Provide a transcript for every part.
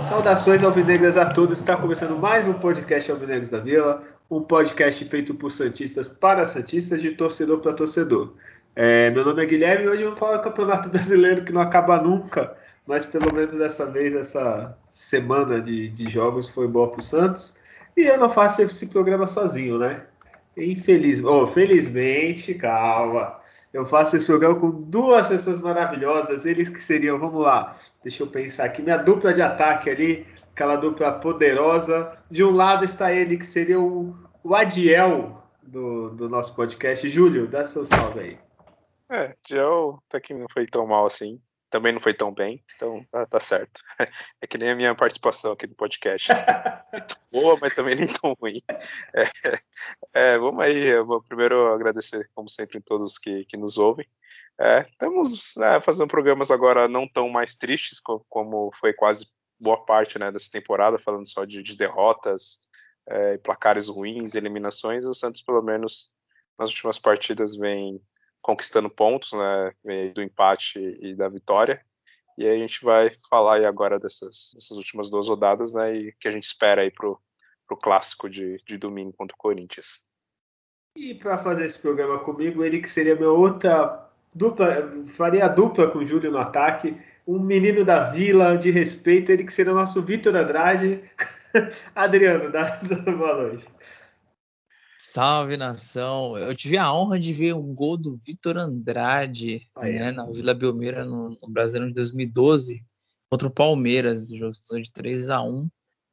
Saudações alvinegras a todos. Está começando mais um podcast Alvinegros da Vila, um podcast feito por santistas para santistas, de torcedor para torcedor. É, meu nome é Guilherme e hoje eu vou falar do Campeonato Brasileiro que não acaba nunca, mas pelo menos dessa vez, essa semana de, de jogos foi boa para o Santos. E eu não faço esse programa sozinho, né? Infeliz, oh, felizmente, calma. Eu faço esse programa com duas pessoas maravilhosas, eles que seriam, vamos lá, deixa eu pensar aqui, minha dupla de ataque ali, aquela dupla poderosa. De um lado está ele, que seria o, o Adiel do, do nosso podcast. Júlio, dá seu salve aí. É, Adiel até que não foi tão mal assim. Também não foi tão bem, então tá, tá certo. É que nem a minha participação aqui no podcast. boa, mas também nem tão ruim. É, é, vamos aí, eu vou primeiro agradecer, como sempre, a todos que, que nos ouvem. É, estamos né, fazendo programas agora não tão mais tristes, como foi quase boa parte né, dessa temporada, falando só de, de derrotas, é, placares ruins, eliminações. O Santos, pelo menos nas últimas partidas, vem conquistando pontos né, do empate e da vitória. E aí a gente vai falar aí agora dessas, dessas últimas duas rodadas né, e que a gente espera aí para o clássico de, de domingo contra o Corinthians. E para fazer esse programa comigo, ele que seria minha outra dupla, faria a dupla com o Júlio no ataque, um menino da vila de respeito, ele que seria o nosso Vitor Andrade. Adriano, dá boa noite. Salve nação! Eu tive a honra de ver um gol do Vitor Andrade né, na Vila Belmira no, no Brasileiro de 2012 contra o Palmeiras, jogo de 3 a 1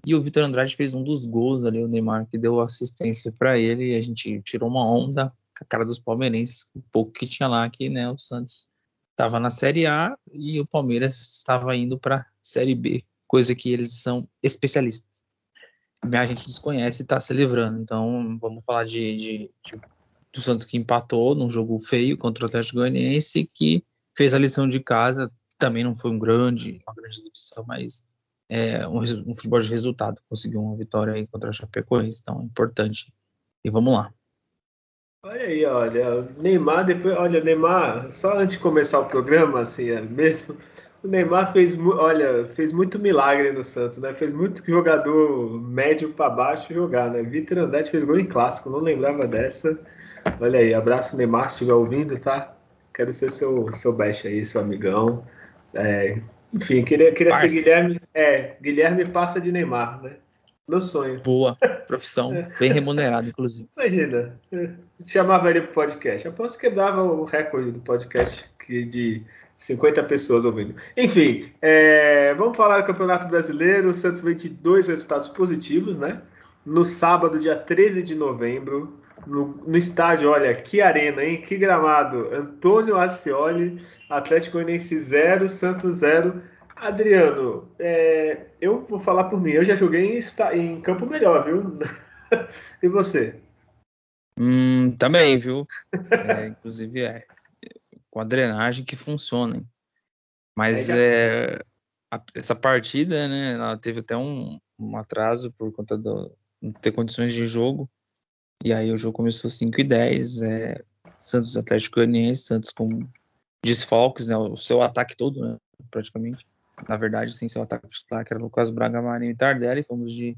e o Vitor Andrade fez um dos gols ali, o Neymar que deu assistência para ele e a gente tirou uma onda com a cara dos palmeirenses, o pouco que tinha lá que né, o Santos estava na Série A e o Palmeiras estava indo para Série B, coisa que eles são especialistas. A gente desconhece e está se livrando. Então vamos falar de, de, de, do Santos que empatou num jogo feio contra o Atlético Goianiense que fez a lição de casa. Também não foi um grande, uma grande exibição, mas é, um, um, futebol de resultado. Conseguiu uma vitória aí contra a Chapecoense, então é importante. E vamos lá. Olha aí, olha, Neymar depois, olha, Neymar, só antes de começar o programa, assim, é mesmo, o Neymar fez, olha, fez muito milagre no Santos, né? Fez muito jogador médio para baixo jogar, né? Vitor Andrade fez gol em clássico, não lembrava dessa. Olha aí, abraço Neymar, se estiver ouvindo, tá? Quero ser seu, seu best aí, seu amigão. É, enfim, queria, queria ser Guilherme. É, Guilherme passa de Neymar, né? Meu sonho. Boa, profissão, bem remunerado, inclusive. Imagina, chamava ele pro podcast. Aposto que quebrava o recorde do podcast que de 50 pessoas ouvindo. Enfim, é, vamos falar do Campeonato Brasileiro. O Santos vem de dois resultados positivos, né? No sábado, dia 13 de novembro, no, no, estádio, olha, que arena, hein? Que gramado. Antônio Ascioli, Atlético Goianiense 0, Santos 0. Adriano, é, eu vou falar por mim, eu já joguei em, em campo melhor, viu? e você? Hum, também, viu? É, inclusive é com a drenagem que funciona. Mas é, a, essa partida, né, ela teve até um, um atraso por conta de não ter condições de jogo. E aí o jogo começou 5 e 10, é, Santos Atlético Goianiense, Santos com desfalques, né, o seu ataque todo, né, praticamente. Na verdade, sem seu ataque titular, que era Lucas Braga, Marinho e Tardelli, fomos de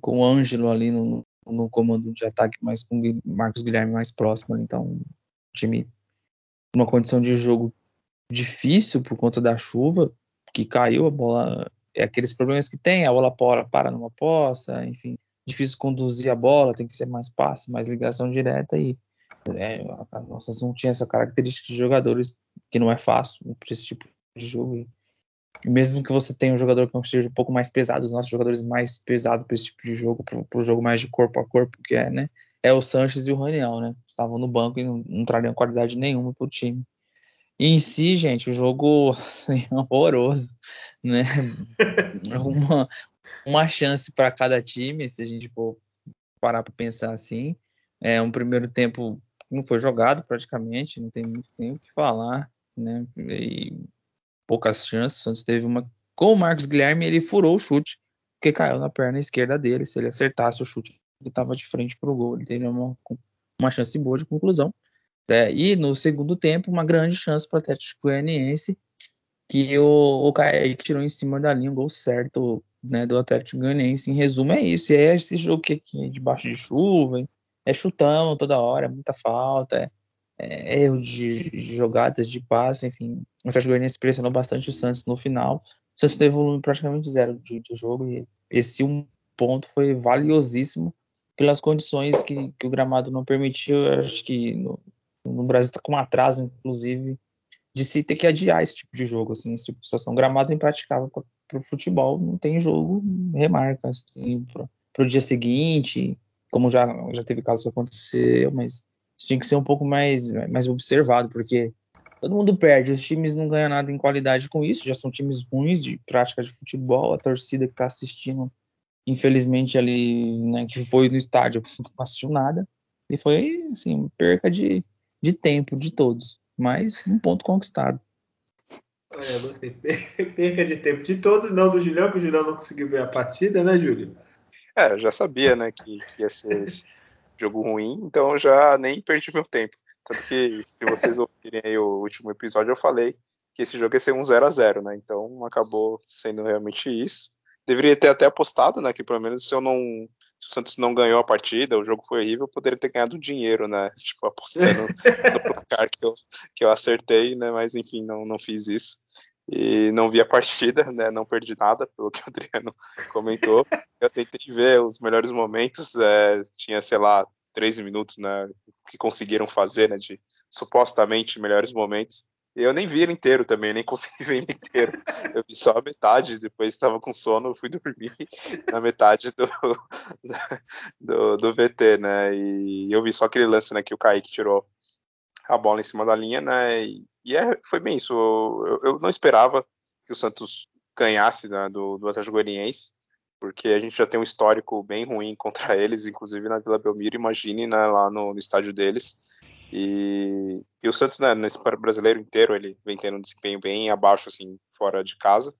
com o Ângelo ali no, no comando de ataque, mas com Marcos Guilherme mais próximo, então time numa condição de jogo difícil por conta da chuva, que caiu a bola, é aqueles problemas que tem, a bola para, para numa poça, enfim, difícil conduzir a bola, tem que ser mais passe, mais ligação direta e é, a nossa não tinha essa característica de jogadores que não é fácil para esse tipo de jogo. E mesmo que você tenha um jogador que seja um pouco mais pesado, os nossos jogadores mais pesados para esse tipo de jogo, para o jogo mais de corpo a corpo, que é, né? É o Sanches e o Raniel, né? Estavam no banco e não, não trariam qualidade nenhuma para o time. E em si, gente, o jogo assim, horroroso, né? uma, uma chance para cada time, se a gente for parar para pensar assim. É um primeiro tempo não foi jogado praticamente, não tem muito nem o que falar, né? E poucas chances. O Santos teve uma com o Marcos Guilherme, ele furou o chute, porque caiu na perna esquerda dele. Se ele acertasse o chute, ele estava de frente para o gol. Ele teve uma, uma chance boa de conclusão. É, e no segundo tempo, uma grande chance para o Atlético Goianiense, que o, o Kaique tirou em cima da linha o gol certo né, do Atlético Goianiense. Em resumo, é isso. E é esse jogo que aqui, debaixo de chuva, hein? é chutão toda hora, muita falta, é, é erro de, jogadas, de passe, enfim. O Atlético Goianiense pressionou bastante o Santos no final. O Santos teve volume praticamente zero de, de jogo e esse um ponto foi valiosíssimo pelas condições que, que o gramado não permitiu. Eu acho que no, no Brasil está com um atraso, inclusive, de se ter que adiar esse tipo de jogo, assim, esse tipo de situação. O gramado é impraticável para o futebol, não tem jogo, remarca, assim, para o dia seguinte, como já, já teve casos que aconteceu, mas tinha que ser um pouco mais, mais observado, porque todo mundo perde, os times não ganham nada em qualidade com isso, já são times ruins de prática de futebol, a torcida que está assistindo, infelizmente ali, né, que foi no estádio, não assistiu nada, e foi, assim, perca de, de tempo de todos, mas um ponto conquistado. É, você perca de tempo de todos, não do Julião, que o Julião não conseguiu ver a partida, né, Júlio? É, eu já sabia, né, que, que ia ser esse jogo ruim, então eu já nem perdi meu tempo. Tanto que, se vocês ouvirem o último episódio, eu falei que esse jogo ia ser um 0 a 0 né? Então acabou sendo realmente isso. Deveria ter até apostado, né? Que pelo menos se eu não. Se o Santos não ganhou a partida, o jogo foi horrível, eu poderia ter ganhado dinheiro, né? Tipo, apostando no placar que eu, que eu acertei, né? Mas enfim, não, não fiz isso. E não vi a partida, né? Não perdi nada, pelo que o Adriano comentou. Eu tentei ver os melhores momentos, é, tinha, sei lá, 13 minutos, né? Que conseguiram fazer, né? De supostamente melhores momentos. Eu nem vi ele inteiro também, nem consegui ver ele inteiro. Eu vi só a metade, depois estava com sono, fui dormir na metade do, do, do, VT, né? E eu vi só aquele lance, né? Que o Kaique tirou a bola em cima da linha, né? E, e é, foi bem isso. Eu, eu, não esperava que o Santos ganhasse né, do, do Atlético Goianiense porque a gente já tem um histórico bem ruim contra eles, inclusive na Vila Belmiro, imagine né, lá no, no, estádio deles. E, e o Santos, né, nesse brasileiro inteiro, ele vem tendo um desempenho bem abaixo, assim, fora de casa.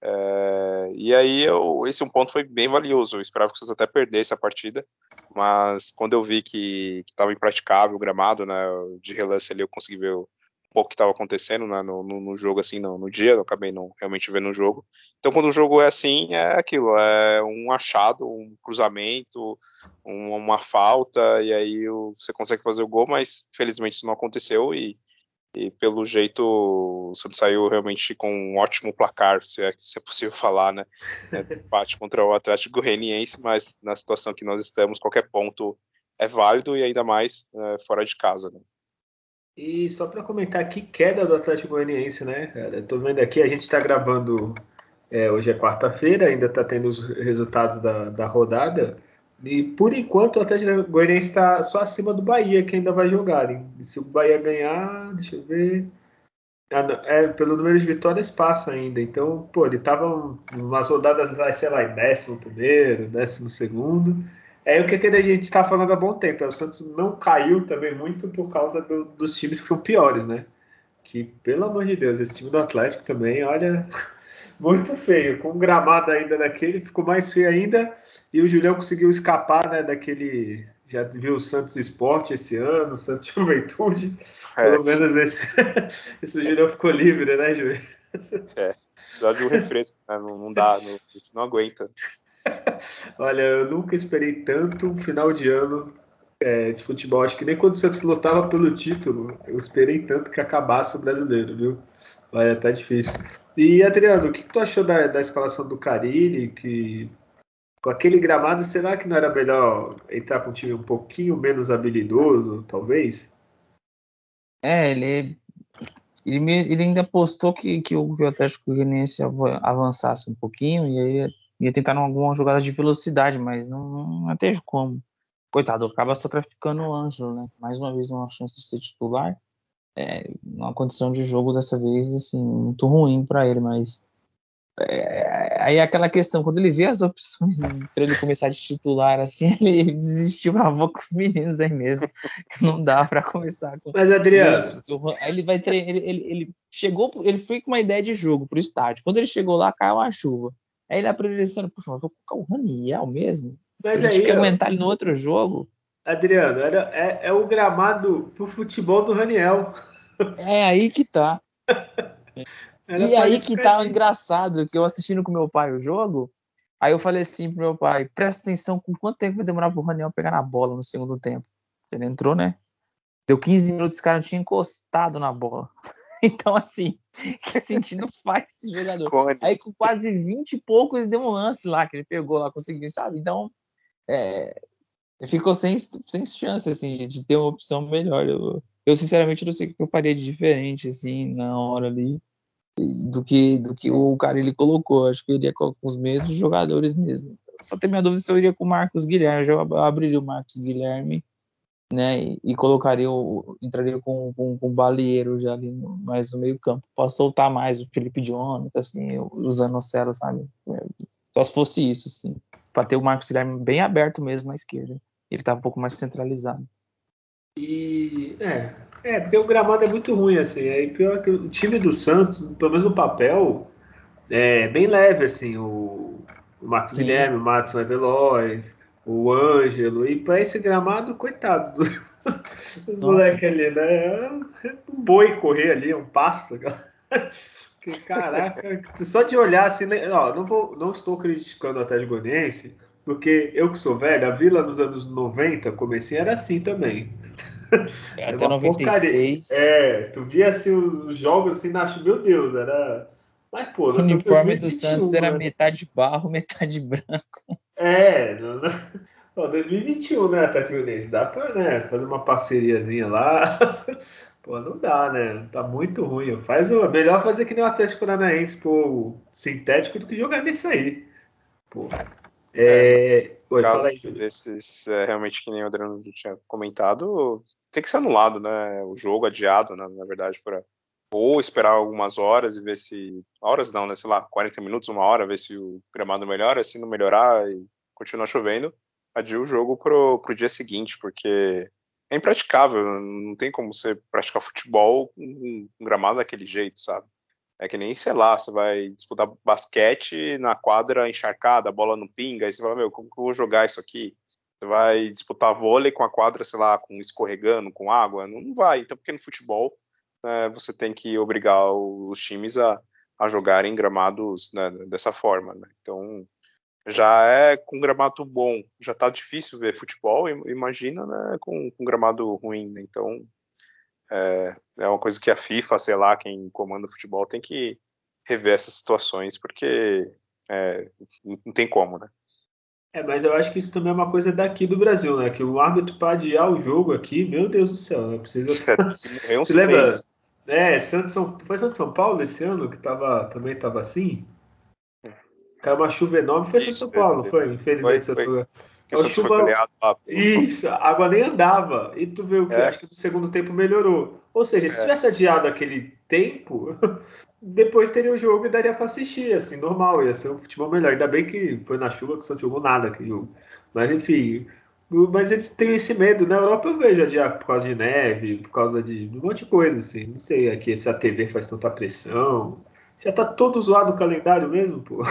É, e aí eu, esse um ponto foi bem valioso. Eu esperava que o Santos até perdesse a partida, mas quando eu vi que estava impraticável o gramado, né, de relance ali eu consegui ver o, pouco que estava acontecendo né, no, no, no, jogo, assim, no, no, dia, eu acabei não realmente vendo o jogo. Então, quando o jogo é assim, é aquilo, é um achado, um cruzamento, um, uma falta, e aí você consegue fazer o gol, mas felizmente isso não aconteceu e, e pelo jeito o Santos saiu realmente com um ótimo placar, se é, se é possível falar, né? É, empate contra o Atlético Goianiense, mas na situação que nós estamos, qualquer ponto é válido e ainda mais é, fora de casa, né? E só para comentar que queda do Atlético Goianiense, né, cara? Eu tô vendo aqui, a gente está gravando, é, hoje é quarta-feira, ainda está tendo os resultados da, da rodada. E por enquanto o Atlético Goianiense está só acima do Bahia, que ainda vai jogar. Se o Bahia ganhar, deixa eu ver. Ah, é, pelo número de vitórias passa ainda. Então, pô, ele tava umas rodadas, sei lá, em décimo primeiro, décimo segundo. É o que, a gente está falando há bom tempo. O Santos não caiu também muito por causa do, dos times que são piores, né? Que, pelo amor de Deus, esse time do Atlético também, olha, muito feio. Com o gramado ainda daquele, ficou mais feio ainda. E o Julião conseguiu escapar né, daquele. Já viu o Santos Esporte esse ano, o Santos Juventude. É, pelo menos esse, esse Julião ficou livre, né, Júlio? É, dá de um refresco, né? não, não dá, não, não aguenta. Olha, eu nunca esperei tanto um final de ano é, de futebol. Acho que nem quando o Santos lutava pelo título, eu esperei tanto que acabasse o brasileiro, viu? Olha, tá difícil. E Adriano, o que, tu achou da, da escalação do Carilli? Que com aquele gramado, será que não era melhor entrar com um time um pouquinho menos habilidoso, talvez? É, ele, ele, ele ainda postou que, que o Atlético Goianiense avançasse um pouquinho, e aí ia tentar alguma jogada de velocidade, mas não, não teve como. Coitado, acaba sacrificando o Ângelo, né? Mais uma vez uma chance de ser titular. É, uma condição de jogo dessa vez, assim, muito ruim para ele, mas é, aí é aquela questão, quando ele vê as opções para ele começar de titular, assim, ele desistiu, ah, vou com os meninos aí mesmo, que não dá para começar com. Mas, Adriano. Aí ele vai treinar, ele, ele, ele, chegou, ele foi com uma ideia de jogo pro estádio. Quando ele chegou lá, caiu uma chuva. Aí ele aprendeu assim, puxa, mas vou colocar o Raniel mesmo. Mas Se a gente quer aguentar ele no outro jogo. Adriano, era, é, é o gramado pro futebol do Raniel. É aí que tá. Era e aí que tá engraçado, que eu assistindo com meu pai o jogo, aí eu falei assim pro meu pai, presta atenção com quanto tempo vai demorar pro Raniel pegar na bola no segundo tempo. Ele entrou, né? Deu 15 minutos, esse cara não tinha encostado na bola. Então, assim, que sentido faz esse jogador? Cone. Aí com quase 20 e pouco ele deu um lance lá, que ele pegou lá, conseguiu, sabe? Então, é, ficou sem, sem chance, assim, de, de ter uma opção melhor. Eu, eu, sinceramente, não sei o que eu faria de diferente, assim, na hora ali do que do que o cara ele colocou. Acho que eu iria com os mesmos jogadores mesmo. Só tem minha dúvida se eu iria com o Marcos Guilherme. Eu abriria o Marcos Guilherme, né? E, e colocaria o, entraria com, com, com o Balieiro já ali no, mais no meio campo. Posso soltar mais o Felipe Jones, assim, usando o Celo, sabe? É, só se fosse isso, assim. Para ter o Marcos Guilherme bem aberto mesmo na esquerda. Ele estava um pouco mais centralizado. E é, é, porque o gramado é muito ruim, assim. Aí pior que o time do Santos, pelo menos no papel, é bem leve, assim. O, o Marcos Sim. Guilherme, o Matson é veloz, o Ângelo. E para esse gramado, coitado dos, dos moleques ali, né? É um boi correr ali, um pasto. Que, caraca, só de olhar assim, né? ó, não, vou, não estou criticando o Atlético Goianiense, porque eu que sou velho, a Vila nos anos 90, comecei era assim também. É, até 96. Porcaria. É, tu via assim os jogos assim, acho, meu Deus, era. Mas, pô, o uniforme do Santos era né? metade barro, metade branco. É, não, não... Ó, 2021, né, Tati Dá pra né, fazer uma parceriazinha lá. Pô, não dá, né? Tá muito ruim. Faz o... Melhor fazer que nem o Atlético Paranaense, pô, sintético do que jogar nesse aí. Pô. É, é casos desses, é, realmente, que nem o Adriano tinha comentado, tem que ser anulado, né? O jogo adiado, né, na verdade, para ou esperar algumas horas e ver se. Horas não, né? Sei lá, 40 minutos, uma hora, ver se o gramado melhora. Se não melhorar e continuar chovendo, adia o jogo pro, pro dia seguinte, porque é impraticável. Não tem como você praticar futebol com um gramado daquele jeito, sabe? É que nem, sei lá, você vai disputar basquete na quadra encharcada, a bola não pinga, aí você fala, meu, como que eu vou jogar isso aqui? Você vai disputar vôlei com a quadra, sei lá, com escorregando, com água? Não vai. Então, porque no futebol né, você tem que obrigar os times a, a jogarem gramados né, dessa forma. Né? Então, já é com gramado bom, já tá difícil ver futebol, imagina né, com, com gramado ruim. Né? Então, é, é uma coisa que a FIFA, sei lá, quem comanda o futebol tem que rever essas situações, porque é, não tem como, né? É, mas eu acho que isso também é uma coisa daqui do Brasil, né? Que o árbitro para adiar o jogo aqui, meu Deus do céu, né? Precisa. Você lembra? É, Santos São... foi Santos São Paulo esse ano que tava, também estava assim? Caiu uma chuva enorme, foi Santos São Paulo, foi, infelizmente. Foi, foi. Que o chuva... Isso, a água nem andava. E tu vê o que? É. Acho que no segundo tempo melhorou. Ou seja, se é. tivesse adiado aquele tempo, depois teria o jogo e daria para assistir, assim, normal, ia ser um futebol melhor. Ainda bem que foi na chuva que só jogou nada aquele jogo. Mas enfim, mas eles têm esse medo. Na Europa eu vejo adiar por causa de neve, por causa de um monte de coisa, assim. Não sei aqui se a TV faz tanta pressão. Já tá todo zoado o calendário mesmo, pô.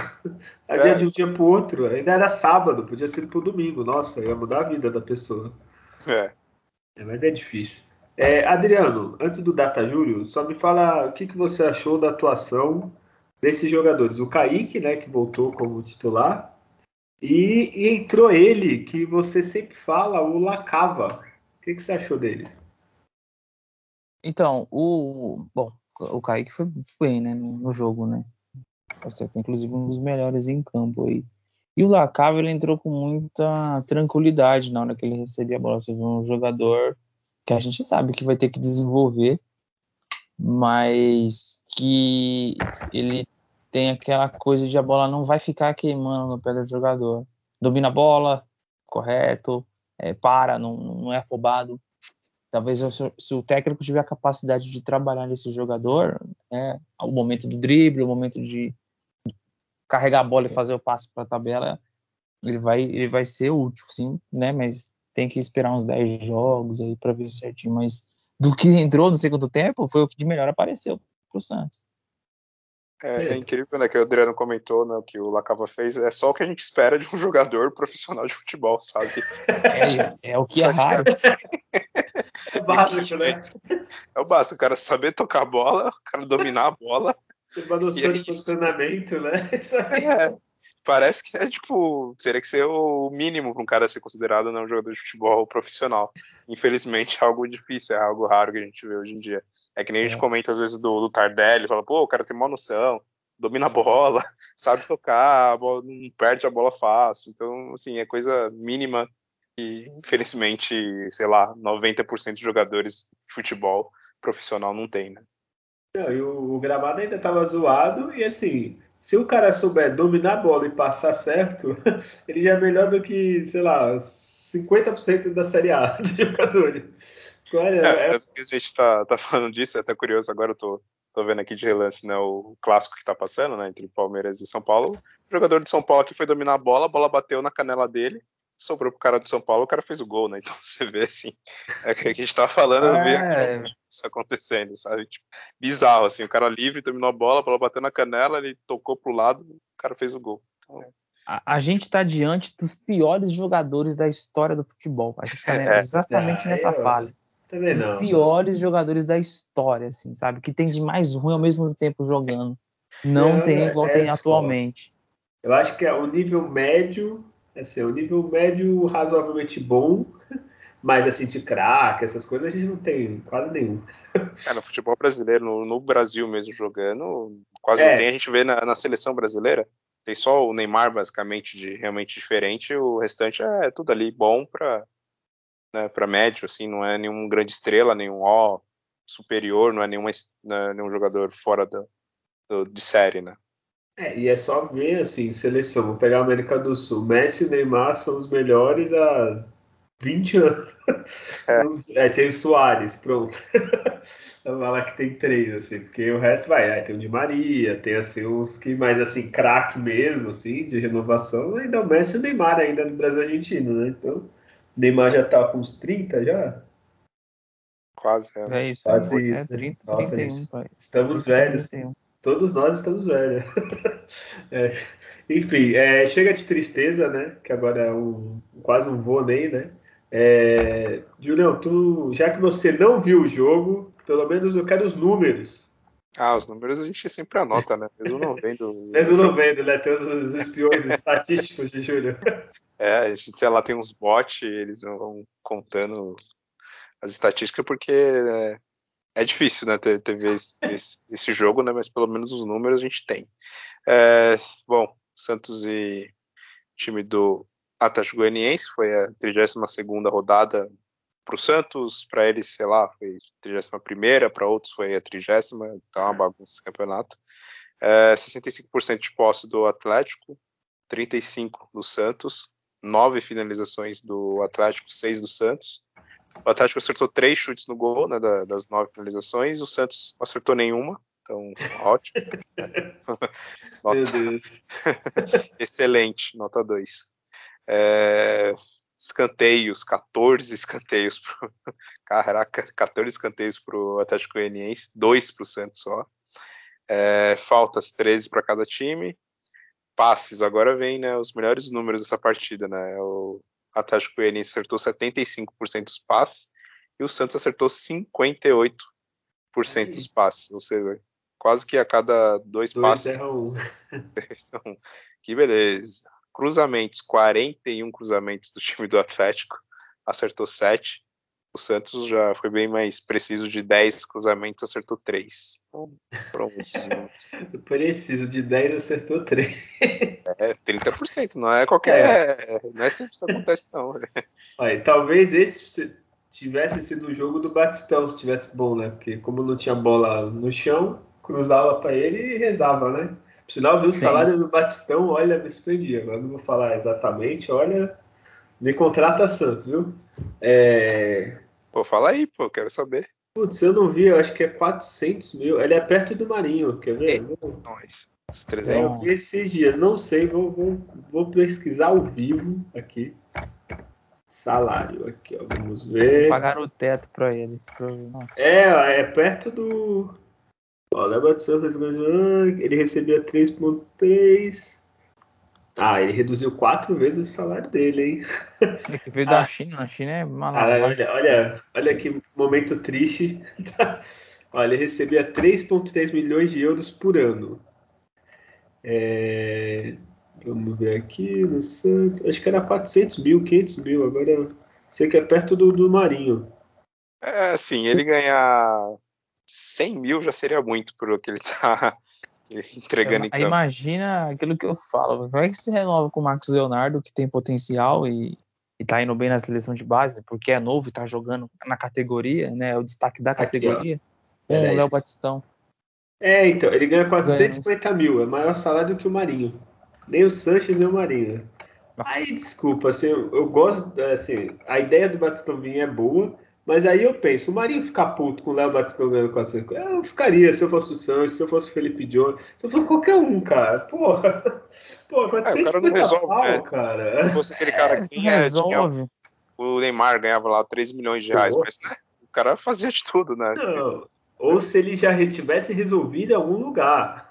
Adia é. de um dia pro outro. Ainda era sábado, podia ser pro domingo. Nossa, ia mudar a vida da pessoa. É. é mas é difícil. É, Adriano, antes do Data Júlio, só me fala o que, que você achou da atuação desses jogadores. O Kaique, né, que voltou como titular, e, entrou ele, que você sempre fala, o Lacava. O que, que você achou dele? Então, o. Bom, o Kaique foi bem, né, no, no jogo, né? Inclusive um dos melhores em campo aí. E o Lacava, ele entrou com muita tranquilidade na hora que ele recebia a bola. Você viu um jogador que a gente sabe que vai ter que desenvolver, mas que ele tem aquela coisa de a bola não vai ficar queimando no pé do jogador. Domina a bola, correto, é, para, não, não é afobado. Talvez se o técnico tiver a capacidade de trabalhar nesse jogador, né, o momento do drible, o momento de carregar a bola e fazer o passe para a tabela, ele vai, ele vai ser útil, sim, né? Mas tem que esperar uns 10 jogos aí para ver certinho. Mas do que entrou no segundo tempo, foi o que de melhor apareceu pro Santos. É, é, incrível, né, que o Adriano comentou, né, que o Lacava fez, é só o que a gente espera de um jogador profissional de futebol, sabe? É, é o que é raro. É básico, né? É o básico, o cara saber tocar a bola, o cara dominar a bola. Tem uma noção é de funcionamento, né? Isso aí. É, parece que é tipo, teria que ser o mínimo para um cara ser considerado né, um jogador de futebol profissional. Infelizmente é algo difícil, é algo raro que a gente vê hoje em dia. É que nem a gente é. comenta às vezes do, do Tardelli, fala, pô, o cara tem uma noção, domina a bola, sabe tocar, bola, não perde a bola fácil. Então, assim, é coisa mínima e, infelizmente, sei lá, 90% de jogadores de futebol profissional não tem, né? Não, e o, o gramado ainda estava zoado e, assim, se o cara souber dominar a bola e passar certo, ele já é melhor do que, sei lá, 50% da Série A de jogadores. Olha, é, é... a gente tá, tá falando disso, é até curioso, agora eu tô, tô vendo aqui de relance né, o clássico que tá passando, né, entre Palmeiras e São Paulo. O jogador de São Paulo que foi dominar a bola, a bola bateu na canela dele, sobrou pro cara do São Paulo, o cara fez o gol, né? Então você vê assim, é que a gente tá falando, é... vê isso acontecendo, sabe? Tipo, bizarro, assim, o cara livre, dominou a bola, a bola bateu na canela, ele tocou pro lado, o cara fez o gol. Então, a, a gente está diante dos piores jogadores da história do futebol. A gente está é, exatamente é, nessa fase. Os piores jogadores da história, assim, sabe? Que tem de mais ruim ao mesmo tempo jogando. Não, não tem igual é, tem atualmente. Eu acho que é o nível médio, assim, o nível médio razoavelmente bom, mas assim, de craque, essas coisas, a gente não tem quase nenhum. É, no futebol brasileiro, no, no Brasil mesmo jogando, quase é. não tem. A gente vê na, na, seleção brasileira, tem só o Neymar, basicamente, de realmente diferente, o restante é tudo ali bom para né, para médio, assim, não é nenhum grande estrela, nenhum ó superior, não é, nenhuma, não é nenhum jogador fora do, do, de série, né? É, e é só ver, assim, seleção, vou pegar a América do Sul, Messi e Neymar são os melhores há 20 anos. É, é tem o Soares, pronto. Vamos falar que tem três, assim, porque o resto vai, aí tem o Di Maria, tem assim, uns que mais assim, craque mesmo, assim, de renovação, ainda o Messi e o Neymar ainda no Brasil Argentino, né? Então, Neymar já tá com uns 30 já? Quase, é. é isso, quase é, isso. É 30, Nossa, 31, pai. Estamos 30, velhos. 31. Todos nós estamos velhos. é. Enfim, é, chega de tristeza, né? Que agora é um, quase um vôlei, né? É, Julião, tu, já que você não viu o jogo, pelo menos eu quero os números. Ah, os números a gente sempre anota, né? Mesmo não vendo. Mesmo não vendo, né? Tem os, os espiões estatísticos de Júlio. É, a gente, sei lá, tem uns bots, eles vão contando as estatísticas, porque é, é difícil, né, ter, ter esse, esse, jogo, né, mas pelo menos os números a gente tem. É, bom, Santos e time do Atlético Goianiense, foi a 32ª rodada para o Santos, para eles, sei lá, foi a 31ª, para outros foi a 30 então é uma bagunça esse campeonato. É, 65% de posse do Atlético, 35% do Santos, nove finalizações do Atlético, seis do Santos. O Atlético acertou três chutes no gol, né, das nove finalizações, o Santos não acertou nenhuma, então ótimo. nota... Meu Deus. Excelente, nota 2. É... Escanteios, 14 escanteios pro. Caraca, 14 escanteios para o Atlético Goianiense, 2 para o Santos só. É... Faltas 13 para cada time passes, agora vem né, os melhores números dessa partida. Né? O Atlético Goianiense acertou 75% dos passes e o Santos acertou 58% dos passes, ou seja, quase que a cada dois, dois passes. Um. então, que beleza. Cruzamentos, 41 cruzamentos do time do Atlético, acertou 7 o Santos já foi bem mais preciso de 10 cruzamentos, acertou 3. Então, pronto. preciso de 10, acertou 3. É, 30%, não é qualquer. É. Não é sempre isso acontece, não. Aí, talvez esse tivesse sido o jogo do Batistão, se tivesse bom, né? Porque como não tinha bola no chão, cruzava para ele e rezava, né? Por sinal, viu o salário do Batistão, olha, me surpreendi. Agora não vou falar exatamente, olha, me contrata Santos, viu? É, Pô, fala aí, pô, quero saber. Putz, eu não vi, eu acho que é 400 mil. Ele é perto do Marinho, quer ver? É, nós. É, eu vi esses dias, não sei, vou, vou, vou pesquisar ao vivo aqui. Salário aqui, ó, vamos ver. Pagaram o teto para ele. Pro... É, é perto do. Ó, ele recebia 3,3. Ah, ele reduziu quatro vezes o salário dele, hein? É que veio ah. da China, a China é maluco. Ah, olha, olha, olha que momento triste. olha, ele recebia 3,3 milhões de euros por ano. É... Vamos ver aqui no Santos. Acho que era 400 mil, 500 mil. Agora sei que é perto do, do Marinho. É, assim, ele ganhar 100 mil já seria muito por o que ele tá entregando em campo. Imagina aquilo que eu falo. Como é que se renova com o Marcos Leonardo, que tem potencial e, e tá indo bem na seleção de base, porque é novo e tá jogando na categoria, né? É o destaque da categoria. Aqui, com o Léo Batistão. É, então, ele ganha 450 ganha. mil, é maior salário do que o Marinho. Nem o Sanches, nem o Marinho. Nossa. Aí, desculpa, assim, eu, eu gosto, assim, a ideia do Batistão vir é boa, mas aí eu penso, o Marinho ficar puto com o Léo Batistão ganhando 400 eu ficaria se eu fosse o Sanches, se eu fosse o Felipe Jones, se eu fosse qualquer um, cara. Porra. Pô, 450 é, o resolve, pau, né? cara. Se fosse aquele cara que tinha, tinha, o Neymar ganhava lá 3 milhões de reais, Pô. mas né, o cara fazia de tudo, né? Não, ou se ele já tivesse resolvido em algum lugar.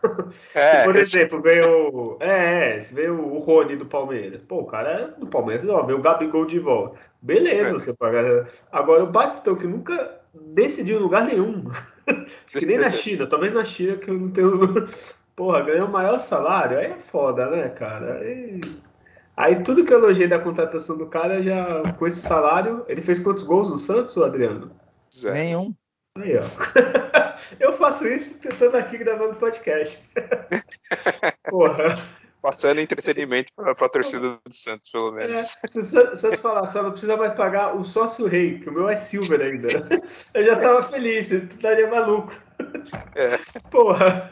É, se, por exemplo, veio, é, é, veio o Rony do Palmeiras. Pô, o cara é do Palmeiras, ó, veio o Gabigol de volta. Beleza, é. você paga. Agora o Batistão, que nunca decidiu em lugar nenhum. que nem na China, talvez na China que eu não tenho. Porra, ganhou o maior salário, aí é foda, né, cara? Aí, aí tudo que eu elogiei da contratação do cara, já com esse salário, ele fez quantos gols no Santos, Adriano? Zero. Nenhum. Aí, ó. Eu faço isso tentando aqui gravando podcast. Porra. Passando entretenimento para a torcida do Santos, pelo menos. É, se o Santos falar só, não precisa mais pagar o sócio rei, que o meu é Silver ainda. Eu já tava feliz, tu estaria maluco. É. Porra.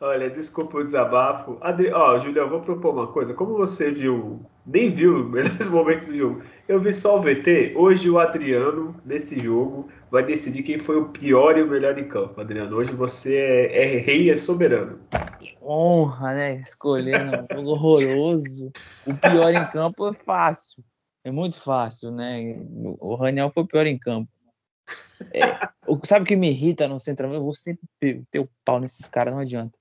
Olha, desculpa o desabafo. Adri... Ó, Julião, vou propor uma coisa. Como você viu, nem viu melhores momentos do jogo, eu vi só o VT. Hoje o Adriano, nesse jogo, vai decidir quem foi o pior e o melhor em campo. Adriano, hoje você é, é rei, é soberano. Honra, né? Escolhendo um jogo horroroso. O pior em campo é fácil. É muito fácil, né? O Raniel foi o pior em campo. É, sabe o que me irrita no centro? Eu vou sempre ter o pau nesses caras, não adianta.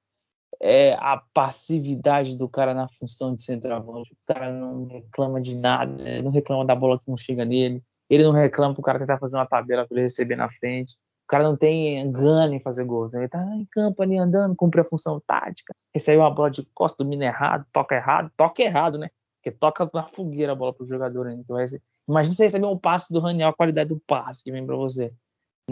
É a passividade do cara na função de centroavante. O cara não reclama de nada, não reclama da bola que não chega nele. Ele não reclama pro cara tentar fazer uma tabela para ele receber na frente. O cara não tem gana em fazer gols. Ele tá em campo ali andando, cumpre a função tática. Recebe uma bola de costa, domina errado, toca errado, toca errado, né? Porque toca na fogueira a bola pro jogador ainda. Imagina você receber um passe do Raniel, a qualidade do passe que vem para você.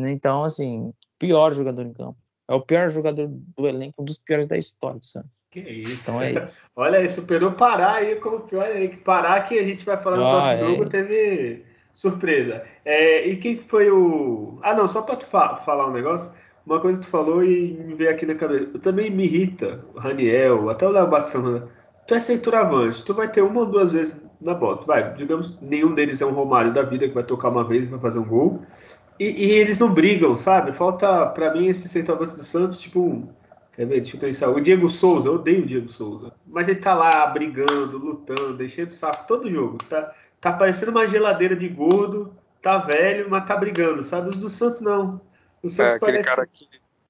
Então, assim, pior jogador em campo. É o pior jogador do elenco, um dos piores da história, sabe? Que isso. Então é Olha aí, superou Pará aí como pior aí. Que Pará que a gente vai falar no ah, próximo é. jogo teve surpresa. É, e quem foi o. Ah, não, só para tu fa falar um negócio. Uma coisa que tu falou e me veio aqui na cabeça. Eu também me irrita o Raniel, até o Léo Batson. Tu é centroavante, tu vai ter uma ou duas vezes na bola. Vai, digamos, nenhum deles é um Romário da vida que vai tocar uma vez e vai fazer um gol. E, e, eles não brigam, sabe? Falta, para mim, esse centroavante do Santos, tipo. Quer ver? Deixa eu pensar. O Diego Souza, eu odeio o Diego Souza. Mas ele tá lá brigando, lutando, enchendo o saco todo jogo. Tá, tá parecendo uma geladeira de gordo, tá velho, mas tá brigando, sabe? Os do Santos não. O Santos é, aquele parece... cara que,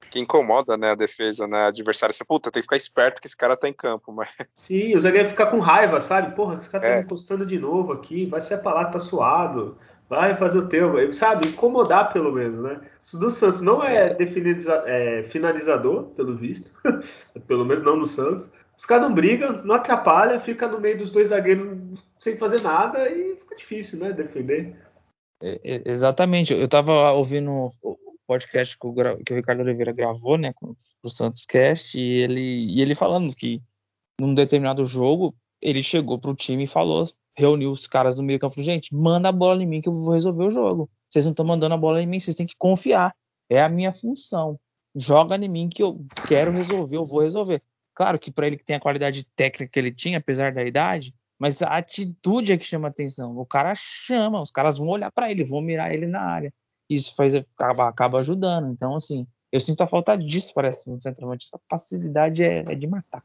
que incomoda, né, a defesa, né? Adversário, você, puta, tem que ficar esperto que esse cara tá em campo, mas. Sim, o zagueiro fica com raiva, sabe? Porra, esse cara tá é. encostando de novo aqui, vai ser pra lá, tá suado vai fazer o teu, sabe? Incomodar pelo menos, né? O do Santos não é, é finalizador, pelo visto, pelo menos não no Santos. Os caras não brigam, não atrapalha, fica no meio dos dois zagueiros sem fazer nada e fica difícil, né? Defender. É, exatamente. Eu tava ouvindo o podcast que o, que o Ricardo Oliveira gravou, né, com o Santos Cast, e ele, e ele falando que num determinado jogo ele chegou pro time e falou reuniu os caras do meio campo, gente, manda a bola em mim que eu vou resolver o jogo. Vocês não estão mandando a bola em mim, vocês têm que confiar. É a minha função. Joga em mim que eu quero resolver, eu vou resolver. Claro que para ele que tem a qualidade técnica que ele tinha, apesar da idade, mas a atitude é que chama atenção. O cara chama, os caras vão olhar para ele, vão mirar ele na área. Isso faz acaba, acaba ajudando. Então, assim, eu sinto a falta disso, parece, no centroavante. Essa passividade é, é de matar.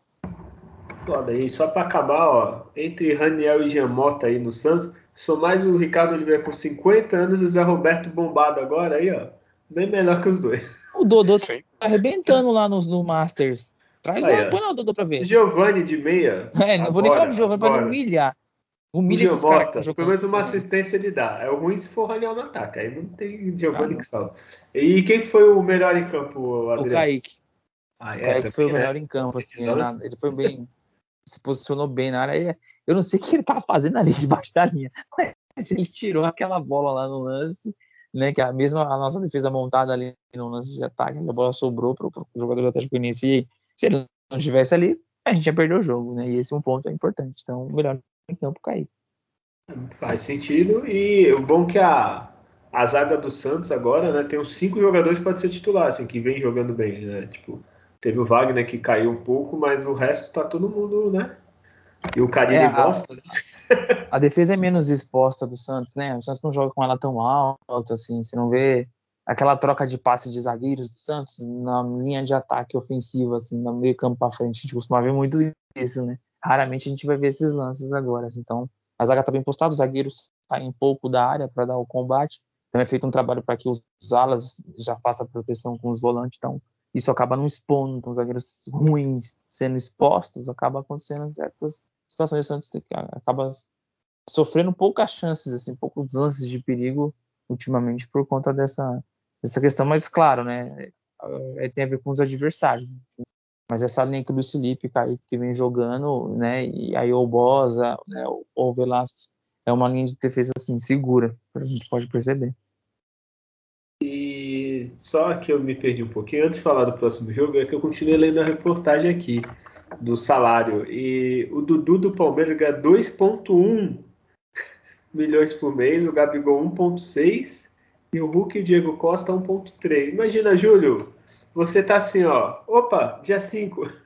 Foda aí, só para acabar, ó, entre Raniel e Giamota aí no Santos, sou mais o Ricardo Oliveira com 50 anos e o Zé Roberto bombado agora aí, ó. Bem melhor que os dois. O Dodô tá arrebentando lá no, no Masters. Traz Aí, lá, ó. põe lá o Dodô pra ver. Giovanni de meia. É, não vou nem falar do Giovanni pra não humilhar. O Humilha esses caras pelo jogando. menos uma assistência ele dá. É o ruim se for o Raniel no ataque. Aí não tem Giovanni Ah, que salva. E quem foi o melhor em campo, O Adriano? Kaique. Ah, O é, Kaique também, foi o né? melhor em campo, assim. Ele, ele foi bem. Se posicionou bem na área. Eu não sei o que ele tava fazendo ali debaixo da linha. Mas ele tirou aquela bola lá no lance, né? Que a mesma a nossa defesa montada ali no lance de ataque, a bola sobrou pro, pro jogador do Atlético Goianiense. Se ele não estivesse ali, a gente ia perder o jogo, né? E esse é um ponto importante. Então, o melhor em campo Kaique. Faz sentido. E o bom é que a, a zaga do Santos agora, né, tem uns cinco jogadores que podem ser titular, assim, que vem jogando bem, né? Tipo, teve o Wagner que caiu um pouco, mas o resto tá todo mundo, né? E o Carilli É, gosta. né? A defesa é menos exposta do Santos, né? O Santos não joga com ela tão alta, assim. Você não vê aquela troca de passe de zagueiros do Santos na linha de ataque ofensiva, assim, no meio campo para frente. A gente costuma ver muito isso, né? Raramente a gente vai ver esses lances agora. assim. Então, a zaga tá bem postada, os zagueiros saem um pouco da área para dar o combate. Também é feito um trabalho para que os alas já façam a proteção com os volantes. Então, isso acaba não expondo. Então, os zagueiros ruins sendo expostos, acaba acontecendo certas situações. O Santos que- acaba sofrendo poucas chances, assim, poucos lances de perigo ultimamente por conta dessa, dessa questão. Mas, claro, né, é, tem a ver com os adversários. Mas essa linha que o Luiz Felipe Kaique, que vem jogando, né, e aí o Bosa, né, o Velasquez, é uma linha de defesa, assim, segura, a gente pode perceber. Só que eu me perdi um pouquinho. Antes de falar do próximo jogo, é que eu continuei lendo a reportagem aqui do salário. E o Dudu do Palmeiras ganha 2,1 milhões por mês, o Gabigol 1,6 e o Hulk e o Diego Costa 1,3. Imagina, Júlio, você tá assim, ó. Opa, dia 5.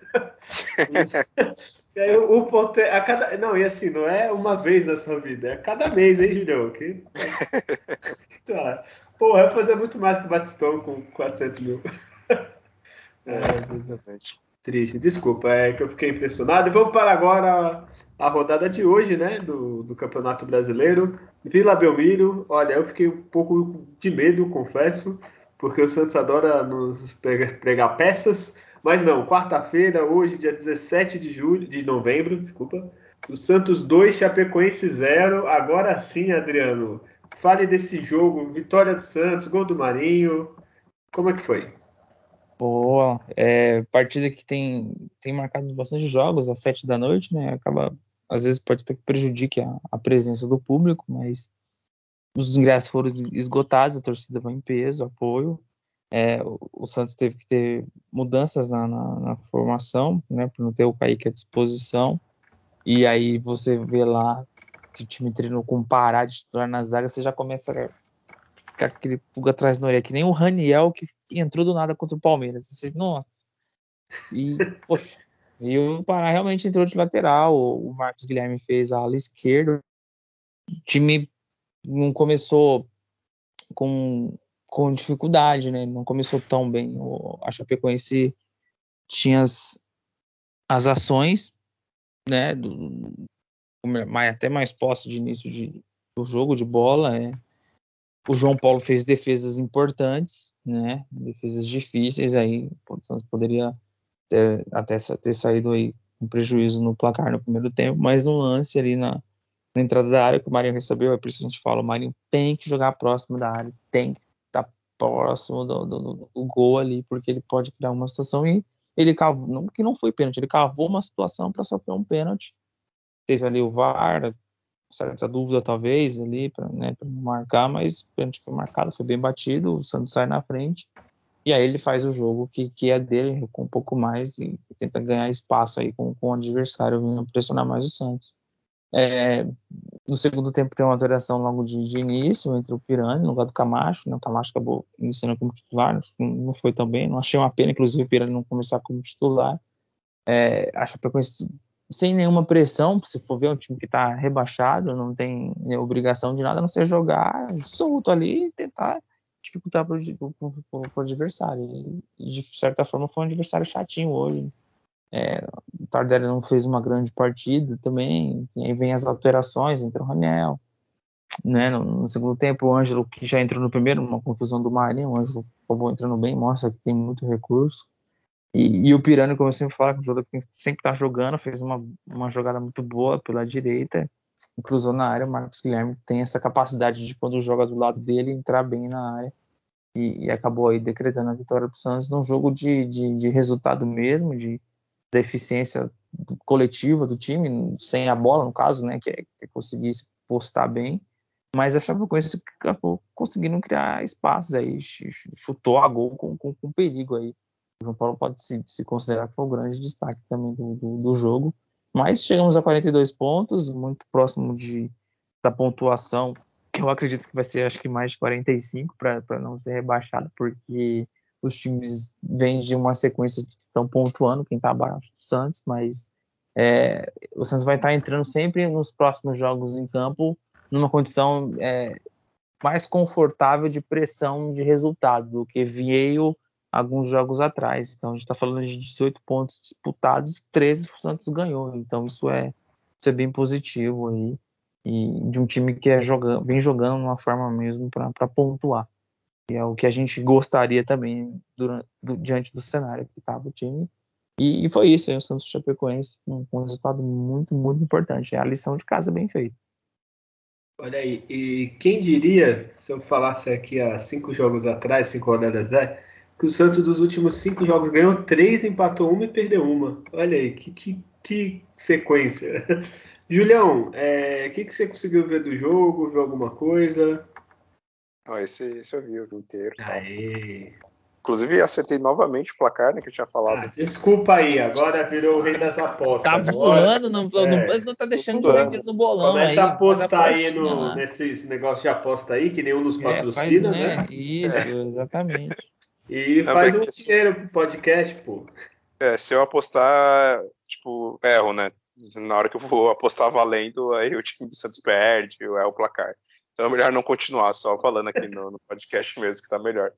E aí o, o ponto é a cada. Não, e assim, não é uma vez na sua vida, é a cada mês, hein, Julião? Que... Tá. Pô, vai fazer muito mais que o Batistão com 400 mil. É, exatamente. Triste, desculpa, é que eu fiquei impressionado. E vamos para agora a rodada de hoje, né, do, do Campeonato Brasileiro. Vila Belmiro, olha, eu fiquei um pouco de medo, confesso, porque o Santos adora nos pregar, pregar peças. Mas não, quarta-feira, hoje, dia 17 de julho, de novembro, desculpa. O Santos 2, Chapecoense 0. Agora sim, Adriano, fale desse jogo. Vitória do Santos, gol do Marinho. Como é que foi? Boa, é, partida que tem, tem marcado bastante jogos às sete da noite, né? Acaba, às vezes pode ter que prejudique a, a presença do público, mas os ingressos foram esgotados, a torcida vai em peso, apoio. É, o, Santos teve que ter mudanças na, na, na formação, né? Para não ter o Kaique à disposição. E aí você vê lá que o time treinou com Pará de titular na zaga, você já começa a ficar aquele pulga atrás da orelha, que nem o Raniel que entrou do nada contra o Palmeiras. Você, nossa. E, poxa, e o Pará realmente entrou de lateral. O Marcos Guilherme fez a ala esquerda. O time não começou com, com dificuldade, né? Não começou tão bem. O, a Chapecoense tinha as, as ações, né? Do, mais, até mais posse de início de, do jogo de bola. É. O João Paulo fez defesas importantes, né? Defesas difíceis aí, portanto poderia ter, até ter saído aí com prejuízo no placar no primeiro tempo, mas no lance ali na, na entrada da área que o Marinho recebeu, é por isso que a gente fala, o Marinho tem que jogar próximo da área, tem que estar próximo do, do, do gol ali, porque ele pode criar uma situação e ele cavou, não que não foi pênalti, ele cavou uma situação para sofrer um pênalti. Teve ali o VAR, certa dúvida talvez ali para né, marcar, mas pênalti foi marcado, foi bem batido, o Santos sai na frente e aí ele faz o jogo que, que é dele com um pouco mais e, e tenta ganhar espaço aí com, com o adversário vindo pressionar mais o Santos. É, no segundo tempo tem uma alteração logo de, de, início entre o Pirani no lugar do Camacho, né? o Camacho acabou iniciando como titular, não, não foi tão bem, não achei uma pena inclusive o Pirani não começar como titular. É, acho que sem nenhuma pressão, se for ver um time que está rebaixado, não tem obrigação de nada, a não ser jogar solto ali e tentar dificultar para o adversário. E, de certa forma foi um adversário chatinho hoje. É, o Tardelli não fez uma grande partida também, e aí vem as alterações, entra o Raniel, né, no, no, segundo tempo, o Ângelo, que já entrou no primeiro, uma confusão do Marinho, o Ângelo acabou entrando bem, mostra que tem muito recurso, e, e o Pirani, como eu sempre falo, que o jogador que sempre está jogando, fez uma, uma jogada muito boa pela direita, cruzou na área, o Marcos Guilherme tem essa capacidade de, quando joga do lado dele, entrar bem na área, e, e acabou aí decretando a vitória do Santos num jogo de, de, de resultado mesmo, de deficiência coletiva do time, sem a bola, no caso, né, que é, que é conseguir postar bem, mas a Chapecoense acabou conseguindo criar espaços aí, chutou a gol com, com, com perigo aí. O João Paulo pode se, se, considerar que foi o grande destaque também do, do, do, jogo, mas chegamos a 42 pontos, muito próximo de, da pontuação, que eu acredito que vai ser acho que mais de 45 para não ser rebaixado, porque os times vêm de uma sequência que estão pontuando, quem está abaixo do Santos, mas é, o Santos vai estar tá entrando sempre nos próximos jogos em campo numa condição é, mais confortável de pressão de resultado do que veio alguns jogos atrás. Então a gente está falando de 18 pontos disputados, 13 o Santos ganhou. Então isso é, isso é bem positivo aí. E de um time que é jogando, vem jogando uma forma mesmo para pontuar. E é o que a gente gostaria também durante, do, diante do cenário que estava o time. E, e, foi isso, aí, o Santos Chapecoense um, um resultado muito, muito importante. É a lição de casa bem feita. Olha aí, e quem diria, se eu falasse aqui há cinco jogos atrás, cinco rodadas atrás, que o Santos dos últimos cinco jogos ganhou três, empatou uma e perdeu uma. Olha aí, que, que, que sequência. Julião, é, o que, que você conseguiu ver do jogo? Viu alguma coisa? Oh, esse, esse eu vi o jogo inteiro. Aê. Inclusive, acertei novamente o placar, né, que eu tinha falado. Ah, desculpa aí, agora virou o rei das apostas. Tá voando, não, é. não, tá deixando de no bolão Começa aí. a apostar aí no, nesse negócio de aposta aí, que nenhum nos patrocina, é, faz, né? né? Isso, é. exatamente. E não, faz um dinheiro pro podcast, pô. É, se eu apostar, tipo, erro, né? Na hora que eu vou apostar valendo, aí o time do Santos perde, é o placar. Então é melhor não continuar, só falando aqui no, no podcast mesmo, que tá melhor.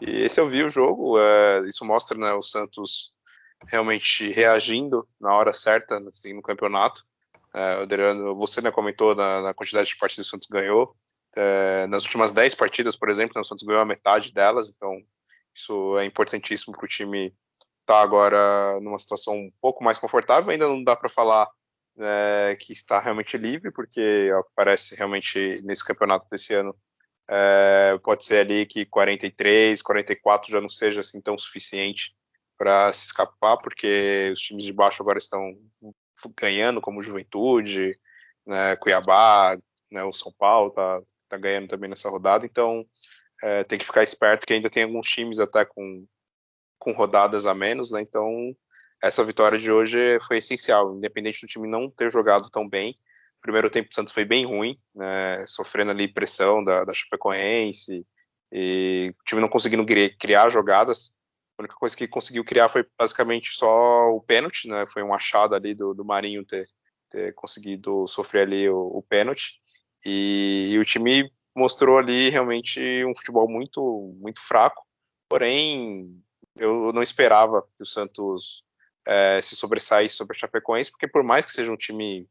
E esse eu vi o jogo, é, isso mostra né, o Santos realmente reagindo na hora certa assim, no campeonato. É, Adriano, você né, comentou na, na, quantidade de partidas que o Santos ganhou. É, nas últimas 10 partidas, por exemplo, né, o Santos ganhou a metade delas, então isso é importantíssimo para o time estar tá agora numa situação um pouco mais confortável. Ainda não dá para falar é, que está realmente livre, porque parece realmente nesse campeonato desse ano é, pode ser ali que 43, 44 já não seja assim tão suficiente para se escapar, porque os times de baixo agora estão ganhando, como Juventude, né, Cuiabá, né, o São Paulo tá, tá ganhando também nessa rodada, então é, tem que ficar esperto que ainda tem alguns times até com, com rodadas a menos, né, então essa vitória de hoje foi essencial, independente do time não ter jogado tão bem, o primeiro tempo do Santos foi bem ruim, né, sofrendo ali pressão da, da Chapecoense, e o time não conseguindo criar jogadas. A única coisa que conseguiu criar foi basicamente só o pênalti, né, foi um achado ali do, do Marinho ter, ter conseguido sofrer ali o, o pênalti. E, e, o time mostrou ali realmente um futebol muito, muito fraco. Porém, eu não esperava que o Santos é, se sobressaísse sobre a Chapecoense, porque por mais que seja um time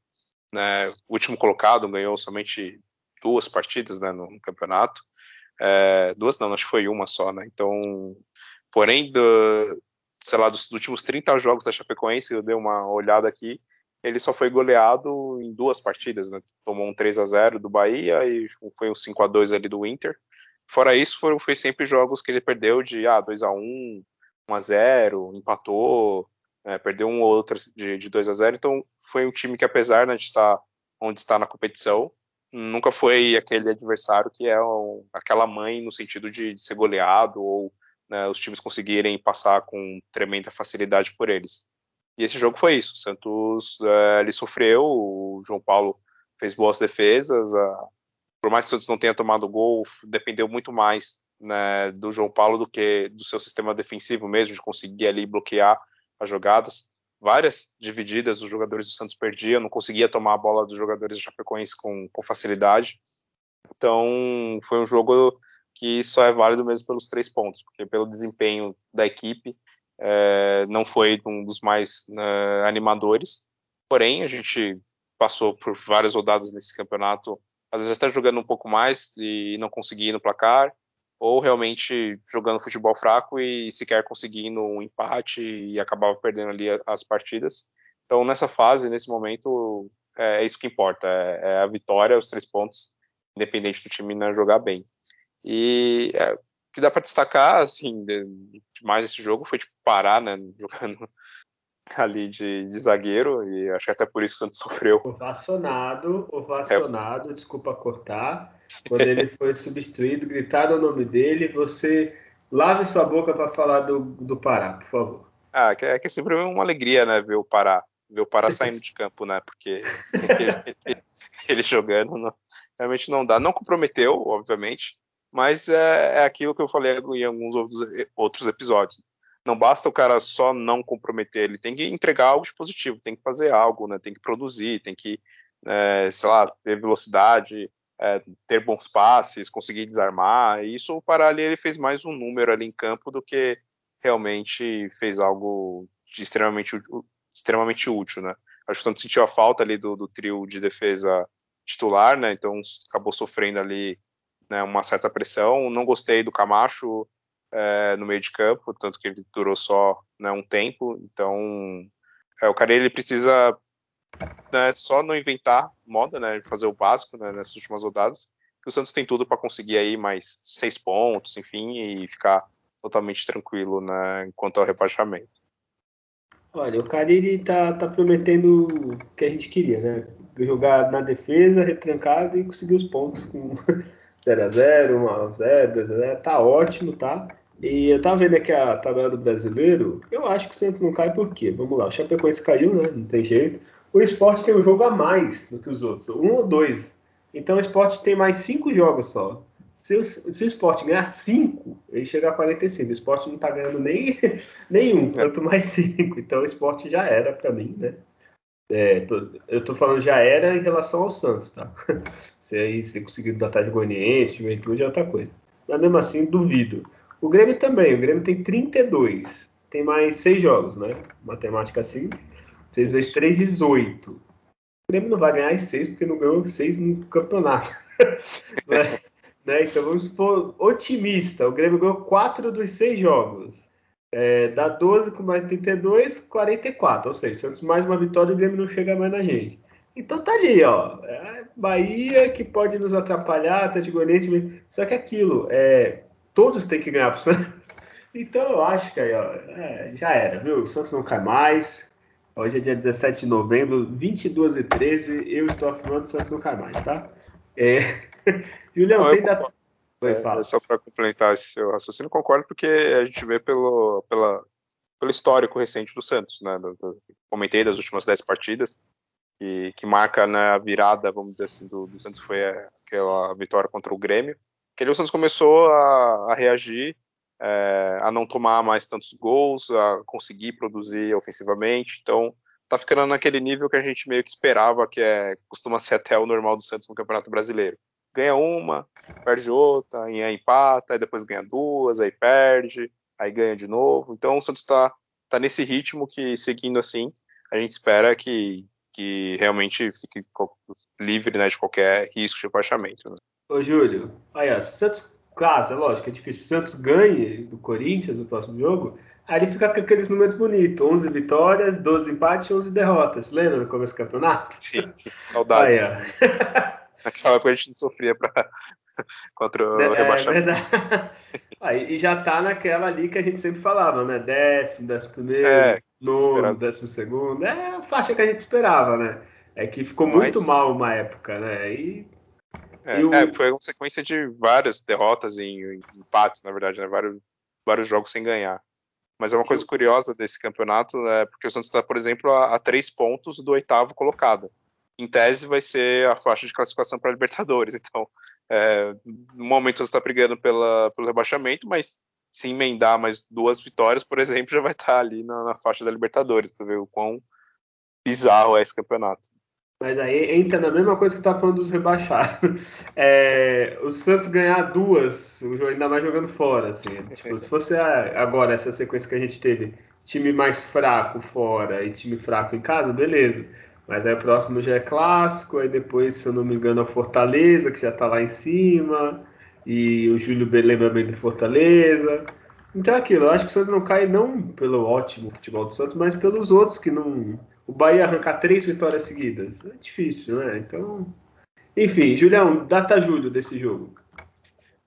né, último colocado ganhou somente duas partidas né, no, campeonato. É, duas não, acho que foi uma só, né? Então, porém, do, sei lá, dos, dos, últimos 30 jogos da Chapecoense, eu dei uma olhada aqui, ele só foi goleado em duas partidas, né? Tomou um 3 a 0 do Bahia e foi um 5 a 2 ali do Inter. Fora isso, foram, foi sempre jogos que ele perdeu de ah, 2 a 1 1 a 0 empatou, é, perdeu um ou outro de, de 2 a 0 então foi um time que, apesar né, de estar onde está na competição, nunca foi aquele adversário que é um, aquela mãe no sentido de, de ser goleado ou né, os times conseguirem passar com tremenda facilidade por eles. E esse jogo foi isso. O Santos é, ele sofreu, o João Paulo fez boas defesas. A, por mais que o Santos não tenha tomado gol, dependeu muito mais né, do João Paulo do que do seu sistema defensivo mesmo, de conseguir ali bloquear as jogadas. Várias divididas os jogadores do Santos perdiam, não conseguia tomar a bola dos jogadores do Chapecoense com, com facilidade. Então, foi um jogo que só é válido mesmo pelos três pontos, porque pelo desempenho da equipe é, não foi um dos mais uh, animadores. Porém, a gente passou por várias rodadas nesse campeonato, às vezes até jogando um pouco mais e não conseguindo placar, ou realmente jogando futebol fraco e sequer conseguindo um empate e acabava perdendo ali as partidas. Então, nessa fase, nesse momento, é, é isso que importa: é, é, a vitória, os três pontos, independente do time não jogar bem. E é, que dá para destacar, assim, de, de mais esse jogo foi tipo parar, né, jogando ali de, de, zagueiro, e acho que até por isso que o Santos sofreu. Ovacionado, ovacionado, é. desculpa cortar. Quando ele foi substituído, gritaram o nome dele, você lave sua boca para falar do, do Pará, por favor. Ah, que é, que é sempre uma alegria, né, ver o Pará, ver o Pará saindo de campo, né, porque ele, ele, ele jogando não, realmente não dá. Não comprometeu, obviamente, mas é, é aquilo que eu falei em alguns outros, outros episódios não basta o cara só não comprometer, ele tem que entregar algo de positivo, tem que fazer algo, né? Tem que produzir, tem que, é, sei lá, ter velocidade, é, ter bons passes, conseguir desarmar. E isso o Parali ele fez mais um número ali em campo do que realmente fez algo de extremamente, extremamente útil, né? Acho que o Santos sentiu a falta ali do, do trio de defesa titular, né? Então acabou sofrendo ali né, uma certa pressão. Não gostei do Camacho, é, no meio de campo, tanto que ele durou só né, um tempo. Então, é, o cara ele precisa né, só não inventar moda, né, fazer o básico né, nessas últimas rodadas. O Santos tem tudo para conseguir aí mais seis pontos, enfim, e ficar totalmente tranquilo né, quanto ao rebaixamento. Olha, o Cariri tá, tá prometendo o que a gente queria, né? Jogar na defesa, retrancado e conseguir os pontos com 0x0, 1x0, 2x0. Tá ótimo, tá? E eu tava vendo aqui a tabela do brasileiro, eu acho que o Santos não cai por quê? Vamos lá, o Chapecoense caiu, né? Não tem jeito. O esporte tem um jogo a mais do que os outros, um ou dois. Então o esporte tem mais cinco jogos só. Se o, se o esporte ganhar cinco, ele chega a 45. O esporte não tá ganhando nem nenhum, é. quanto mais cinco. Então o esporte já era para mim, né? É, eu tô falando já era em relação ao Santos, tá? Se aí se conseguir datar de Goianiense, Juventude é outra coisa. Mas mesmo assim, duvido. O Grêmio também. O Grêmio tem 32. Tem mais 6 jogos, né? Matemática assim. 6 vezes 3, 18. O Grêmio não vai ganhar as 6 porque não ganhou 6 no campeonato. né? né? Então vamos supor otimista. O Grêmio ganhou 4 dos 6 jogos. É, dá 12 com mais 32, 44. Ou seja, Santos mais uma vitória o Grêmio não chega mais na gente. Então tá ali, ó. É Bahia que pode nos atrapalhar, Atlético Goianiense. Só que aquilo, é, todos têm que ganhar pro Santos. Então eu acho que aí, ó, é, já era, viu? O Santos não cai mais. Hoje é dia 17 de novembro, 22 e 13. Eu estou afirmando que o Santos não cai mais, tá? É... Julião, você ainda. É, é, só para complementar esse seu raciocínio, concordo, porque a gente vê pelo, pela, pelo histórico recente do Santos, né? Do, do, comentei das últimas 10 partidas, que, que marca né, a virada, vamos dizer assim, do, do Santos foi aquela vitória contra o Grêmio que ali o Santos começou a, a reagir, é, a não tomar mais tantos gols, a conseguir produzir ofensivamente. Então, tá ficando naquele nível que a gente meio que esperava, que é costuma ser até o normal do Santos no Campeonato Brasileiro. Ganha uma, perde outra, aí empata, aí depois ganha duas, aí perde, aí ganha de novo. Então o Santos está tá nesse ritmo que, seguindo assim, a gente espera que, que realmente fique livre né, de qualquer risco de rebaixamento. Né? Ô, Júlio, aí, ó, Santos, claro, é lógico, é difícil. Santos ganhe do Corinthians no próximo jogo, aí ele fica com aqueles números bonitos: 11 vitórias, 12 empates e 11 derrotas. Lembra no começo do campeonato? Sim, saudades. Aí, ó. Naquela época a gente não sofria pra... contra o é, rebaixamento. É aí, e já tá naquela ali que a gente sempre falava, né? Décimo, décimo primeiro, é, nono, décimo segundo. É a faixa que a gente esperava, né? É que ficou Mas... muito mal uma época, né? E é, o... é, foi uma sequência de várias derrotas e empates, na verdade, né? vários, vários jogos sem ganhar. Mas é uma coisa curiosa desse campeonato, é porque o Santos está, por exemplo, a, a, três pontos do oitavo colocado. Em tese, vai ser a faixa de classificação para a Libertadores. Então, é, no momento você está brigando pela, pelo rebaixamento, mas se emendar mais duas vitórias, por exemplo, já vai estar tá ali na, na faixa da Libertadores, para ver o quão bizarro é esse campeonato. Mas aí entra na mesma coisa que tá falando dos rebaixados. É, o Santos ganhar duas, ainda mais jogando fora, assim. Tipo, se fosse agora essa sequência que a gente teve, time mais fraco fora e time fraco em casa, beleza. Mas aí o próximo já é clássico, aí depois, se eu não me engano, é o Fortaleza, que já tá lá em cima, e o Júlio lembra bem do Fortaleza. Então é aquilo, eu acho que o Santos não cai não pelo ótimo futebol do Santos, mas pelos outros que não o Bahia arrancar três vitórias seguidas. É difícil, né? Então. Enfim, Julião, data julho desse jogo.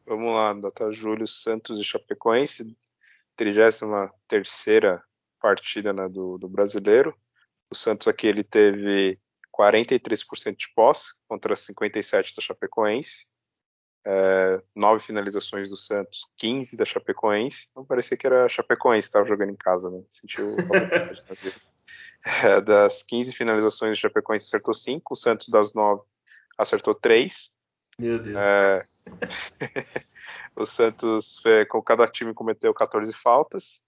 Vamos lá, data julho, Santos e Chapecoense, 33 partida né, do, do brasileiro. O Santos aqui ele teve 43% de posse contra 57% da Chapecoense. É, nove finalizações do Santos, 15 da Chapecoense. Não parecia que era a Chapecoense, estava jogando em casa, né? Sentiu É, das 15 finalizações, o Chapecoense acertou 5, o Santos das 9 acertou 3. Meu Deus. É... o Santos, com cada time, cometeu 14 faltas.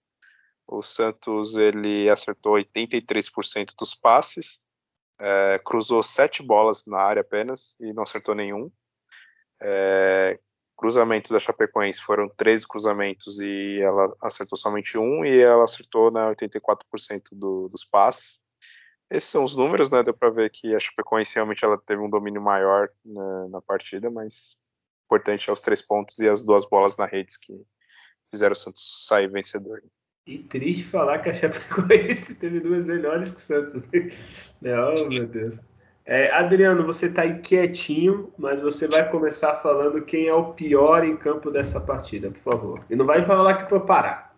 O Santos ele acertou 83% dos passes, é, cruzou 7 bolas na área apenas e não acertou nenhum. É, cruzamentos da Chapecoense foram 13 cruzamentos e ela acertou somente um e ela acertou né, 84% do, dos passes. Esses são os números, né? Deu para ver que a Chapecoense realmente ela teve um domínio maior né, na partida, mas importante é os três pontos e as duas bolas na rede que fizeram o Santos sair vencedor. E triste falar que a Chapecoense teve duas melhores que o Santos. Oh, meu Deus. É, Adriano, você está aí quietinho, mas você vai começar falando quem é o pior em campo dessa partida, por favor. E não vai falar que foi o Pará.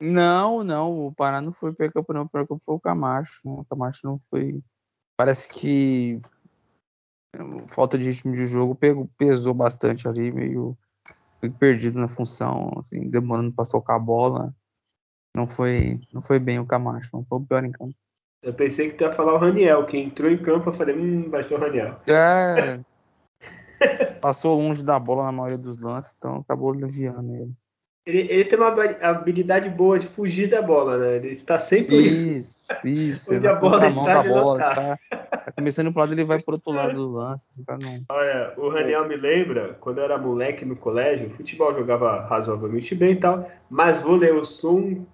Não, não, o Pará não foi pior campo, não. O pior campo foi o Camacho. O Camacho não foi. Parece que falta de ritmo de jogo pegou, pesou bastante ali, meio, meio perdido na função, assim, demorando para socar a bola. Não foi, não foi bem o Camacho, não foi o pior em campo. Eu pensei que tu ia falar o Raniel, que entrou em campo, eu falei, hum, vai ser o Raniel. É. Passou longe da bola na maioria dos lances, então acabou aliviando ele. Ele, ele, tem uma habilidade boa de fugir da bola, né? Ele está sempre isso, isso, onde a bola está, da bola, tá. tá. começando pro lado, ele vai pro outro lado do lance. Tá não... Olha, o Raniel me lembra, quando eu era moleque no colégio, futebol jogava razoavelmente bem e tal, mas vôlei eu sou um,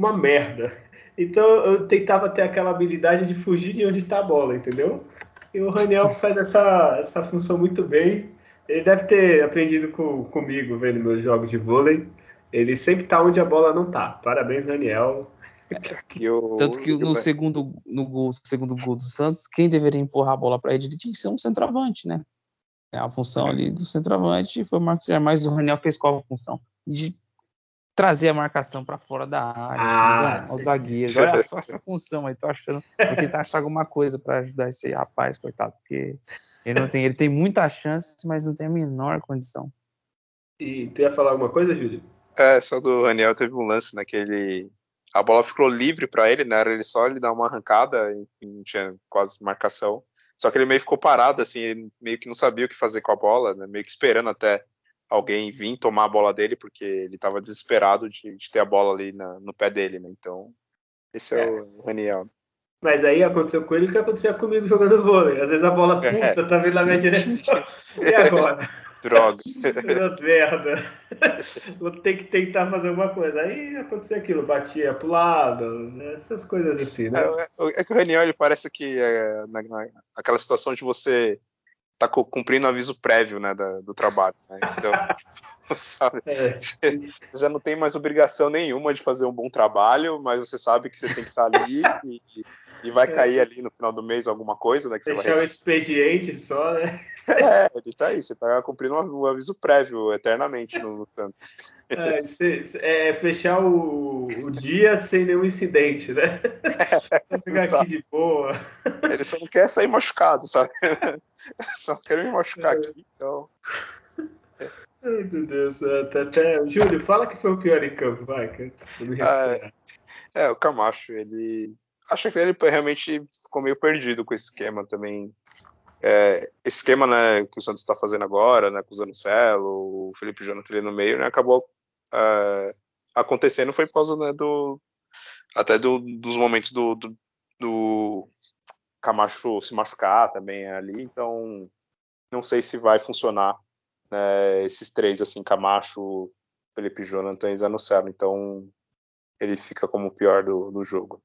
uma merda. Então eu tentava ter aquela habilidade de fugir de onde está a bola, entendeu? E o Raniel faz essa, essa função muito bem. Ele deve ter aprendido com, comigo vendo meus jogos de vôlei. Ele sempre está onde a bola não está. Parabéns, Raniel. Eu... Tanto que no segundo, no gol, segundo gol do Santos, quem deveria empurrar a bola para ele tinha que ser um centroavante, né? A função ali do centroavante foi o Marcos Germais, o Raniel fez qual a função? De trazer a marcação para fora da área, assim, ah, assim, aos zagueiros. Olha só essa função aí, tô achando. Vou tentar achar alguma coisa para ajudar esse rapaz, coitado, porque ele não tem, ele tem muitas chances, mas não tem a menor condição. E tu ia falar alguma coisa, Júlio? É, só do Raniel teve um lance naquele. A bola ficou livre para ele, né? Era ele só ele dar uma arrancada, e não tinha quase marcação. Só que ele meio ficou parado, assim, ele meio que não sabia o que fazer com a bola, né? Meio que esperando até alguém vir tomar a bola dele, porque ele estava desesperado de, de, ter a bola ali na, no pé dele, né? Então, esse é, é, o Raniel. Mas aí aconteceu com ele o que acontecia comigo jogando vôlei. Às vezes a bola é. puta tá vindo na minha direção. e agora? Droga. merda. Vou ter que tentar fazer alguma coisa. Aí acontecia aquilo, batia pro lado, né? essas coisas assim, né? É, é que o Raniel, ele parece que é, na, na, aquela situação de você tá cumprindo aviso prévio, né, da, do trabalho. Né? Então, sabe, é. você já não tem mais obrigação nenhuma de fazer um bom trabalho, mas você sabe que você tem que estar tá ali e, e vai é. cair ali no final do mês alguma coisa, né, que Deixar você vai receber. o expediente só, né? É, ele tá aí, você tá cumprindo um aviso prévio eternamente no, no Santos. É, é, fechar o, o, dia sem nenhum incidente, né? É, ficar aqui de boa. Ele só não quer sair machucado, sabe? Só quer me machucar é. aqui, então. Ai, meu Deus, até, até... Júlio, fala que foi o pior em campo, vai, que ah, é, é, o Camacho, ele. Acho que ele realmente ficou meio perdido com esse esquema também é, esse esquema né, que o Santos está fazendo agora, né, com o Zanocelo, o Felipe Jonathan ali no meio, né, acabou é, acontecendo foi por causa né, do até do, dos momentos do, do, do, Camacho se machucar também ali, então não sei se vai funcionar né, esses três, assim, Camacho, Felipe Jonathan e Zanocelo. Então ele fica como o pior do, do jogo.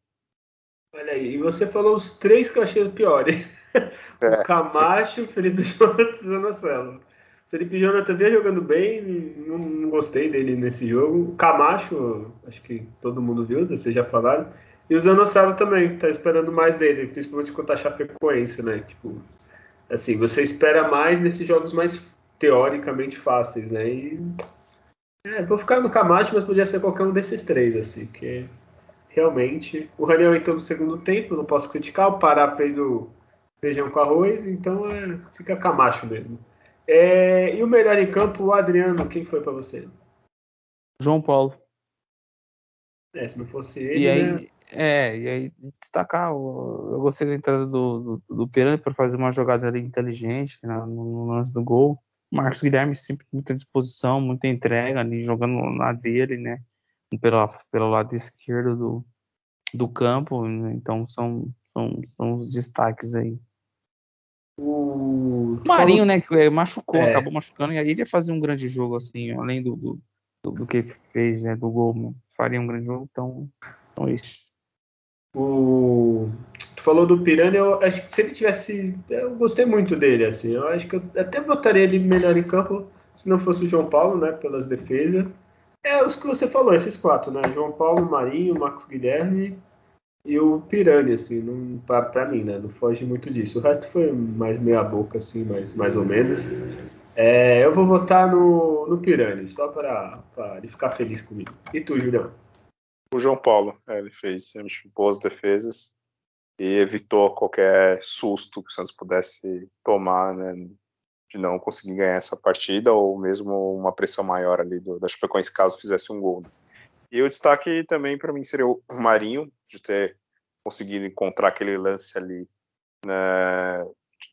Olha aí, e você falou os três que eu achei o pior, hein? É. O Camacho, Felipe Jonathan e Zanocelo. Felipe Jonathan vinha jogando bem, não, não, gostei dele nesse jogo. O Camacho, acho que todo mundo viu, vocês já falaram. E o Zanocelo também, tá esperando mais dele, principalmente contra a Chapecoense, né? Tipo, assim, você espera mais nesses jogos mais teoricamente fáceis, né? E é, vou ficar no Camacho, mas podia ser qualquer um desses três, assim, porque realmente o Raniel entrou no segundo tempo, não posso criticar. O Pará fez o feijão com arroz, então é, fica Camacho mesmo. É, e o melhor em campo, o Adriano, quem foi para você? João Paulo. É, se não fosse ele. E aí, né? É, e aí destacar, eu gostei da entrada do, do, do Pirani para fazer uma jogada ali inteligente né, no, lance do gol. Marcos Guilherme sempre com muita disposição, muita entrega ali, jogando na dele, né? Pelo, pelo lado esquerdo do, do campo, né, então são, são, são os destaques aí. O Marinho, né, que machucou, é. acabou machucando, e aí ele ia fazer um grande jogo, assim, além do, do, do que fez, né, do gol, né, faria um grande jogo, então, então é isso. O... Tu falou do Piranha, eu acho que se ele tivesse. Eu gostei muito dele, assim. Eu acho que eu até botaria ele melhor em campo se não fosse o João Paulo, né? Pelas defesas. É os que você falou, esses quatro, né? João Paulo, Marinho, Marcos Guilherme e o Piranha, assim, não, pra, pra mim, né? Não foge muito disso. O resto foi mais meia boca, assim, mais, mais ou menos. É, eu vou votar no, no Piranha, só para ele ficar feliz comigo. E tu, Julião? O João Paulo, é, ele fez boas defesas e evitou qualquer susto que o Santos pudesse tomar, né, de não conseguir ganhar essa partida ou mesmo uma pressão maior ali do, da Chapecoense caso fizesse um gol. Né. E o destaque também para mim seria o Marinho, de ter conseguido encontrar aquele lance ali né,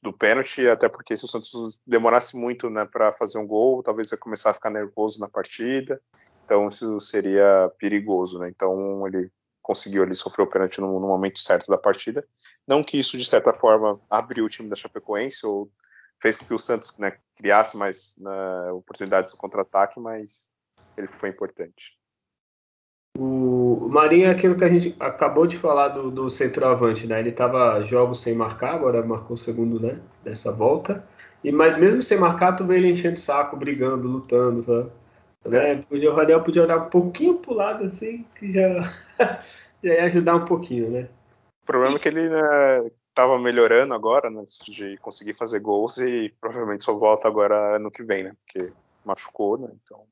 do pênalti, até porque se o Santos demorasse muito né, para fazer um gol, talvez ia começar a ficar nervoso na partida. Então isso seria perigoso, né? Então ele conseguiu ali sofrer o pênalti no, no, momento certo da partida. Não que isso de certa forma abriu o time da Chapecoense ou fez com que o Santos né, criasse mais né, oportunidades no contra-ataque, mas ele foi importante. O Marinho é aquilo que a gente acabou de falar do, do centroavante, né? Ele estava jogos sem marcar, agora marcou o segundo, né? Dessa volta. E mas mesmo sem marcar, tu vê ele enchendo o saco, brigando, lutando? Né? Podia, o Raniel podia olhar um pouquinho pro lado assim, que já, já ia ajudar um pouquinho, né? O problema é que ele né, tava melhorando agora, né, de conseguir fazer gols e provavelmente só volta agora ano que vem, né? Porque machucou, né? Então.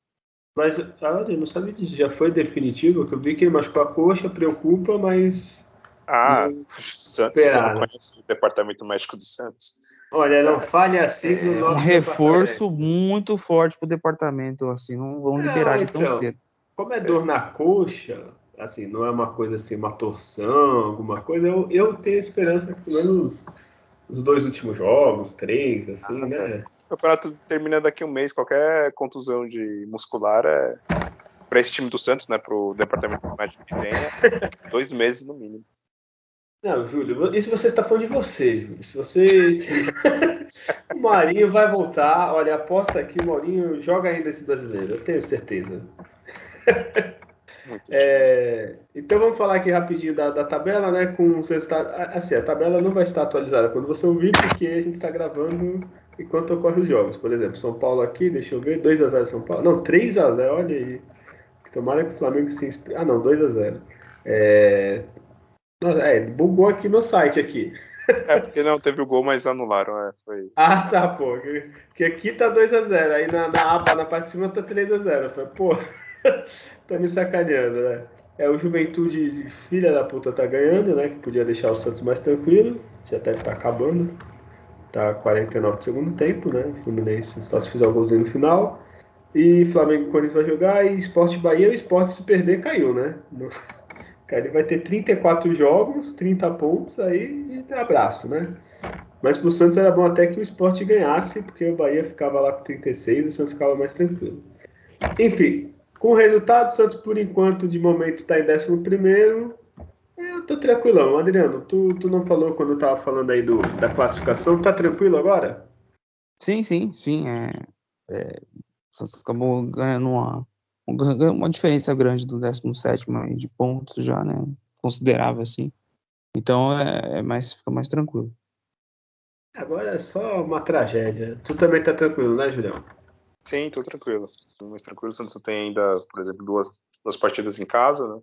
Mas, ah, eu não sabia disso, já foi definitivo, que eu vi que ele machucou a coxa, preocupa, mas. Ah, o Santos esperar, né? conhece o departamento médico do Santos. Olha, não fale assim do é, nosso. Um reforço muito forte pro departamento, assim, não vão liberar ele tão então, cedo. Como é dor na coxa, assim, não é uma coisa assim, uma torção, alguma coisa, eu, eu tenho esperança que pelo menos os dois últimos jogos, três, assim, ah, né? O campeonato termina daqui a um mês, qualquer contusão de muscular é para esse time do Santos, né, pro departamento médico que tem, é dois meses no mínimo. Não, Júlio, isso você está falando de você, Júlio. Se você. o Marinho vai voltar. Olha, aposta aqui, o Maurinho joga ainda esse brasileiro, eu tenho certeza. É, então vamos falar aqui rapidinho da, da, tabela, né? Com os resultados. Assim, a tabela não vai estar atualizada quando você ouvir, porque a gente está gravando enquanto ocorrem os jogos. Por exemplo, São Paulo aqui, deixa eu ver, 2x0 São Paulo. Não, 3x0, olha aí. Tomara que o Flamengo se inspire. Ah, não, 2x0. É, é, bugou aqui no site aqui. É, porque não teve o gol, mas anularam. É, foi... Ah, tá, pô. Que aqui tá 2x0. Aí na, na aba, na parte de cima, tá 3x0. Foi, pô, tá me sacaneando, né? É, o Juventude, filha da puta, tá ganhando, né? Que podia deixar o Santos mais tranquilo. Já estar tá acabando. Tá 49 do segundo tempo, né? Fluminense só se fizer o golzinho no final. E Flamengo e Corinthians vai jogar. E Esporte Bahia, o Esporte se perder caiu, né? Ele vai ter 34 jogos, 30 pontos, aí abraço, né? Mas pro Santos era bom até que o esporte ganhasse, porque o Bahia ficava lá com 36 e o Santos ficava mais tranquilo. Enfim, com o resultado, o Santos por enquanto, de momento, está em 11. Eu Eu tô tranquilão. Adriano, tu, tu não falou quando eu tava falando aí do, da classificação, tá tranquilo agora? Sim, sim, sim. É, é, acabou ganhando uma, uma diferença grande do 17 de pontos já, né? Considerável assim. Então é, é, mais, fica mais tranquilo. Agora é só uma tragédia. Tu também tá tranquilo, né, Julião? Sim, tô tranquilo. Tô mais tranquilo. O Santos tem ainda, por exemplo, duas, duas partidas em casa, né?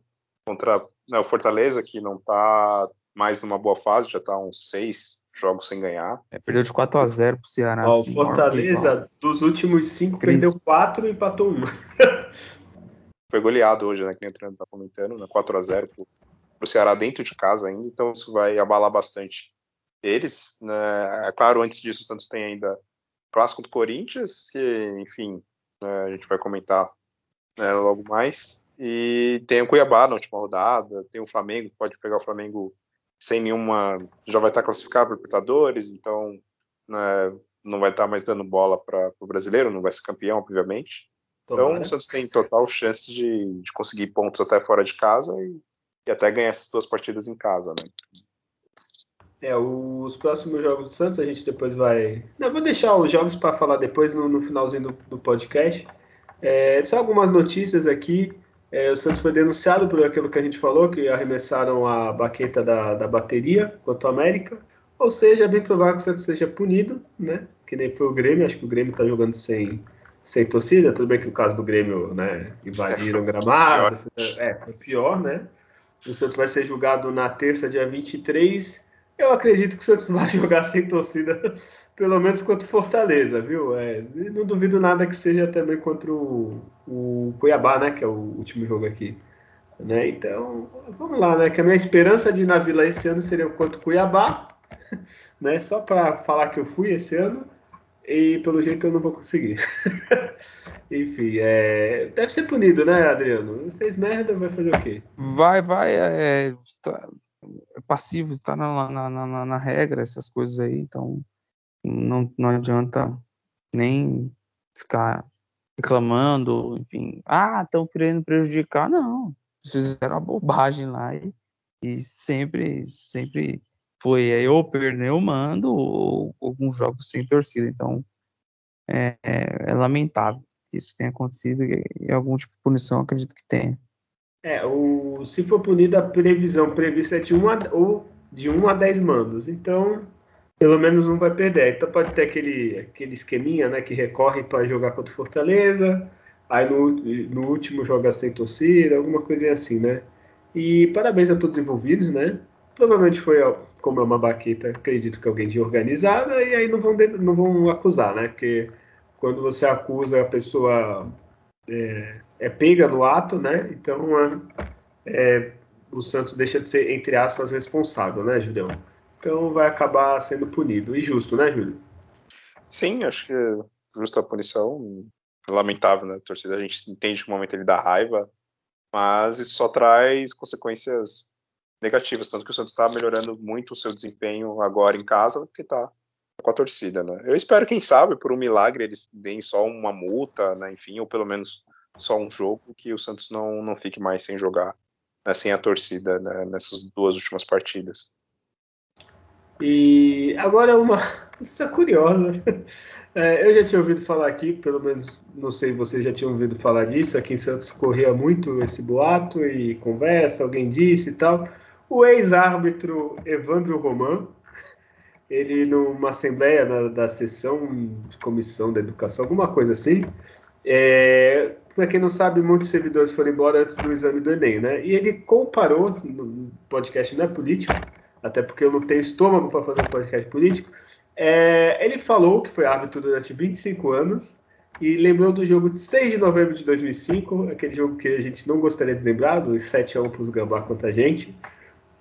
Contra né, o Fortaleza, que não tá mais numa boa fase, já tá uns seis jogos sem ganhar. É, perdeu de 4 a 0 pro Ceará. Ó, assim, Fortaleza, dos últimos cinco, Cris. perdeu quatro e empatou um. Foi goleado hoje, né? Que nem o treinador tá comentando, né? 4 a 0 pro, pro Ceará dentro de casa ainda, então isso vai abalar bastante eles. Né? É claro, antes disso, o Santos tem ainda clássico do Corinthians, que, enfim, né, a gente vai comentar né, logo mais. E tem o Cuiabá na última rodada, tem o Flamengo, pode pegar o Flamengo sem nenhuma. Já vai estar classificado para Libertadores, então né, não vai estar mais dando bola para o brasileiro, não vai ser campeão, obviamente. Então o Santos tem total chance de, de conseguir pontos até fora de casa e, e até ganhar essas duas partidas em casa, né? É, os próximos jogos do Santos a gente depois vai. Não, vou deixar os jogos para falar depois no, no finalzinho do, do podcast. É, só algumas notícias aqui. É, o Santos foi denunciado por aquilo que a gente falou, que arremessaram a baqueta da, da bateria contra o América. Ou seja, é bem provável que o Santos seja punido, né? Que nem foi o Grêmio. Acho que o Grêmio está jogando sem, sem torcida. Tudo bem que o caso do Grêmio, né? Invadiram o gramado. É, foi pior, né? O Santos vai ser julgado na terça, dia 23 eu acredito que o Santos vai jogar sem torcida, pelo menos contra o Fortaleza, viu? É, não duvido nada que seja também contra o, o, Cuiabá, né? Que é o último jogo aqui. Né? Então, vamos lá, né? Que a minha esperança de ir na Vila esse ano seria contra o Cuiabá, né? Só para falar que eu fui esse ano. E pelo jeito eu não vou conseguir. Enfim, é... deve ser punido, né, Adriano? Fez merda, vai fazer o quê? Vai, vai. É, é passivo, está na, na, na, na, regra, essas coisas aí, então não, não adianta nem ficar reclamando, enfim, ah, estão querendo prejudicar, não, fizeram uma bobagem lá e, e sempre, sempre foi aí, ou perdeu mando ou alguns jogos sem torcida, então é, é, é lamentável que isso tenha acontecido e, e algum tipo de punição acredito que tenha. É, o, se for punido, a previsão prevista é de 1 a, ou de 1 a 10 mandos. Então, pelo menos um vai perder. Então pode ter aquele, aquele esqueminha, né, que recorre para jogar contra o Fortaleza, aí no, no último joga sem torcida, alguma coisinha assim, né? E parabéns a todos os envolvidos, né? Provavelmente foi, como é uma baqueta, acredito que alguém de organizada, e aí não vão, não vão acusar, né? Porque quando você acusa a pessoa é, é pega no ato, né? Então é, o Santos deixa de ser, entre aspas, responsável, né, Julião? Então vai acabar sendo punido. E justo, né, Júlio? Sim, acho que é justa a punição. Lamentável, né? A torcida, a gente entende que o momento ele dá raiva, mas isso só traz consequências negativas, tanto que o Santos está melhorando muito o seu desempenho agora em casa, porque está com a torcida, né? Eu espero, quem sabe, por um milagre eles deem só uma multa, né? Enfim, ou pelo menos só um jogo que o Santos não, não fique mais sem jogar, né? sem a torcida né? nessas duas últimas partidas. E agora uma isso é curiosa. É, eu já tinha ouvido falar aqui, pelo menos não sei se vocês já tinham ouvido falar disso. Aqui em Santos corria muito esse boato e conversa, alguém disse e tal. O ex-árbitro Evandro Roman, ele numa assembleia da, da sessão de comissão da educação, alguma coisa assim. É, para quem não sabe, muitos servidores foram embora antes do exame do Enem, né? E ele comparou, no podcast não é político, até porque eu não tenho estômago para fazer um podcast político. É, ele falou que foi árbitro durante 25 anos e lembrou do jogo de 6 de novembro de 2005, aquele jogo que a gente não gostaria de lembrar, dos 7 a 1 para os Gambá contra a gente.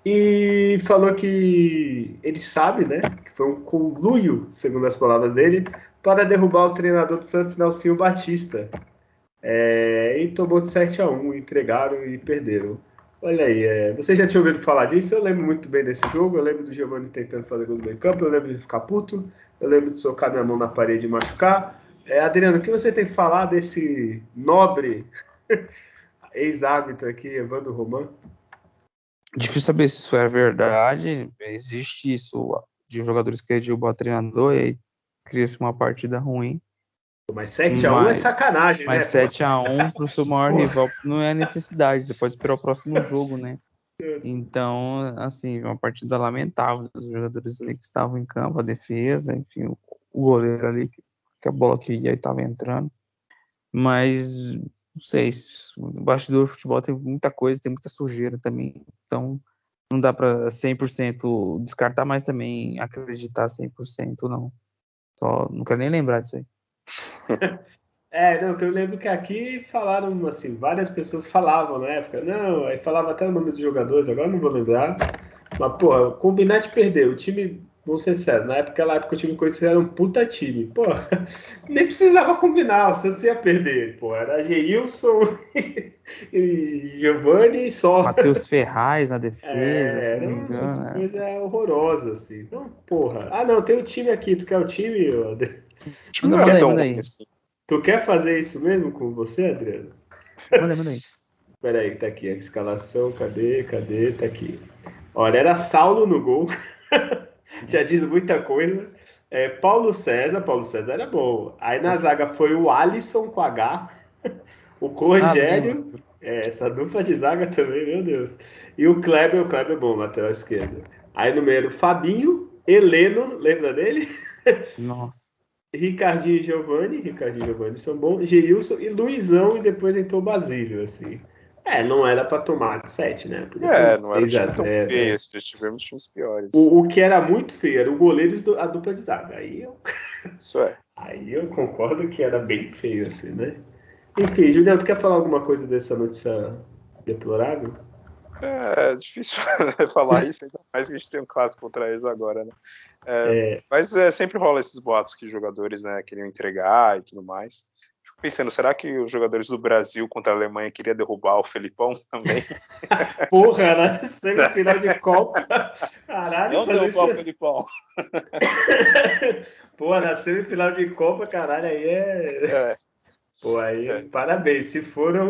E falou que ele sabe, né, que foi um conluio, segundo as palavras dele, para derrubar o treinador do Santos, Nelsinho Batista. É, e tomou de 7 a 1 entregaram e perderam. Olha aí, é, já tinha ouvido falar disso? Eu lembro muito bem desse jogo. Eu lembro do Giovanni tentando fazer gol no meio campo. Eu lembro de ficar puto. Eu lembro de socar minha mão na parede e machucar. É, Adriano, o que você tem que falar desse nobre ex-árbitro aqui, Evandro Roman? difícil saber se isso é verdade. Existe isso de jogadores que derrubam o treinador e aí cria-se uma partida ruim. Mas 7x1 é sacanagem, mas né? Mas 7x1 pro seu maior rival não é necessidade. Você pode esperar o próximo jogo, né? É. Então, assim, uma partida lamentável dos jogadores ali que estavam em campo, a defesa, enfim, o, goleiro ali, que a bola que ia estava entrando. Mas, não sei, o bastidor do futebol tem muita coisa, tem muita sujeira também. Então, não dá para 100% descartar, mas também acreditar 100% não. Só não quero nem lembrar disso aí. É, não, que eu lembro que aqui falaram, assim, várias pessoas falavam na época, não, aí falava até o nome dos jogadores, agora não vou lembrar. Mas, porra, combinar de perder, o time, vou ser sério, na época, aquela época o time Corinthians era um puta time, pô, nem precisava combinar, o Santos ia perder, pô, era Geilson e Giovanni só. Matheus Ferraz na defesa, é, se não me engano. Coisa é. horrorosa, assim. Então, porra, ah não, tem o time aqui, tu quer o time? Time não, não é tão ruim assim. Tu quer fazer isso mesmo com você, Adriano? Manda, manda aí. Peraí, tá aqui a escalação, cadê, cadê, tá aqui. Olha, era Saulo no gol, já diz muita coisa. É, Paulo César, Paulo César era bom. Aí na zaga foi o Alisson com H, o Rogério, ah, é, essa dupla de zaga também, meu Deus. E o Kleber, o Kleber é bom, lateral esquerdo. Aí no meio, Fabinho, Heleno, lembra dele? Nossa. Ricardinho e Giovanni, Ricardinho e Giovanni são bons, Geilson e Luizão, e depois entrou Basílio, assim. É, não era pra tomar de 7, né? Podia é, não era um time tão feio, né? já tivemos times piores. O, o, que era muito feio era o goleiro e a dupla de zaga. Aí eu... Isso é. Aí eu concordo que era bem feio, assim, né? Enfim, Juliano, tu quer falar alguma coisa dessa notícia deplorável? É, é difícil falar isso, ainda mais que a gente tem um clássico contra eles agora, né? É, é. Mas é, sempre rola esses boatos que jogadores né, queriam entregar e tudo mais. Fico pensando, será que os jogadores do Brasil contra a Alemanha queriam derrubar o Felipão também? Porra, né? Semifinal de Copa. Caralho, Não derrubar isso... o Felipão. Pô, na semifinal de Copa, caralho, aí é. é. Pô, aí, é. parabéns. Se foram.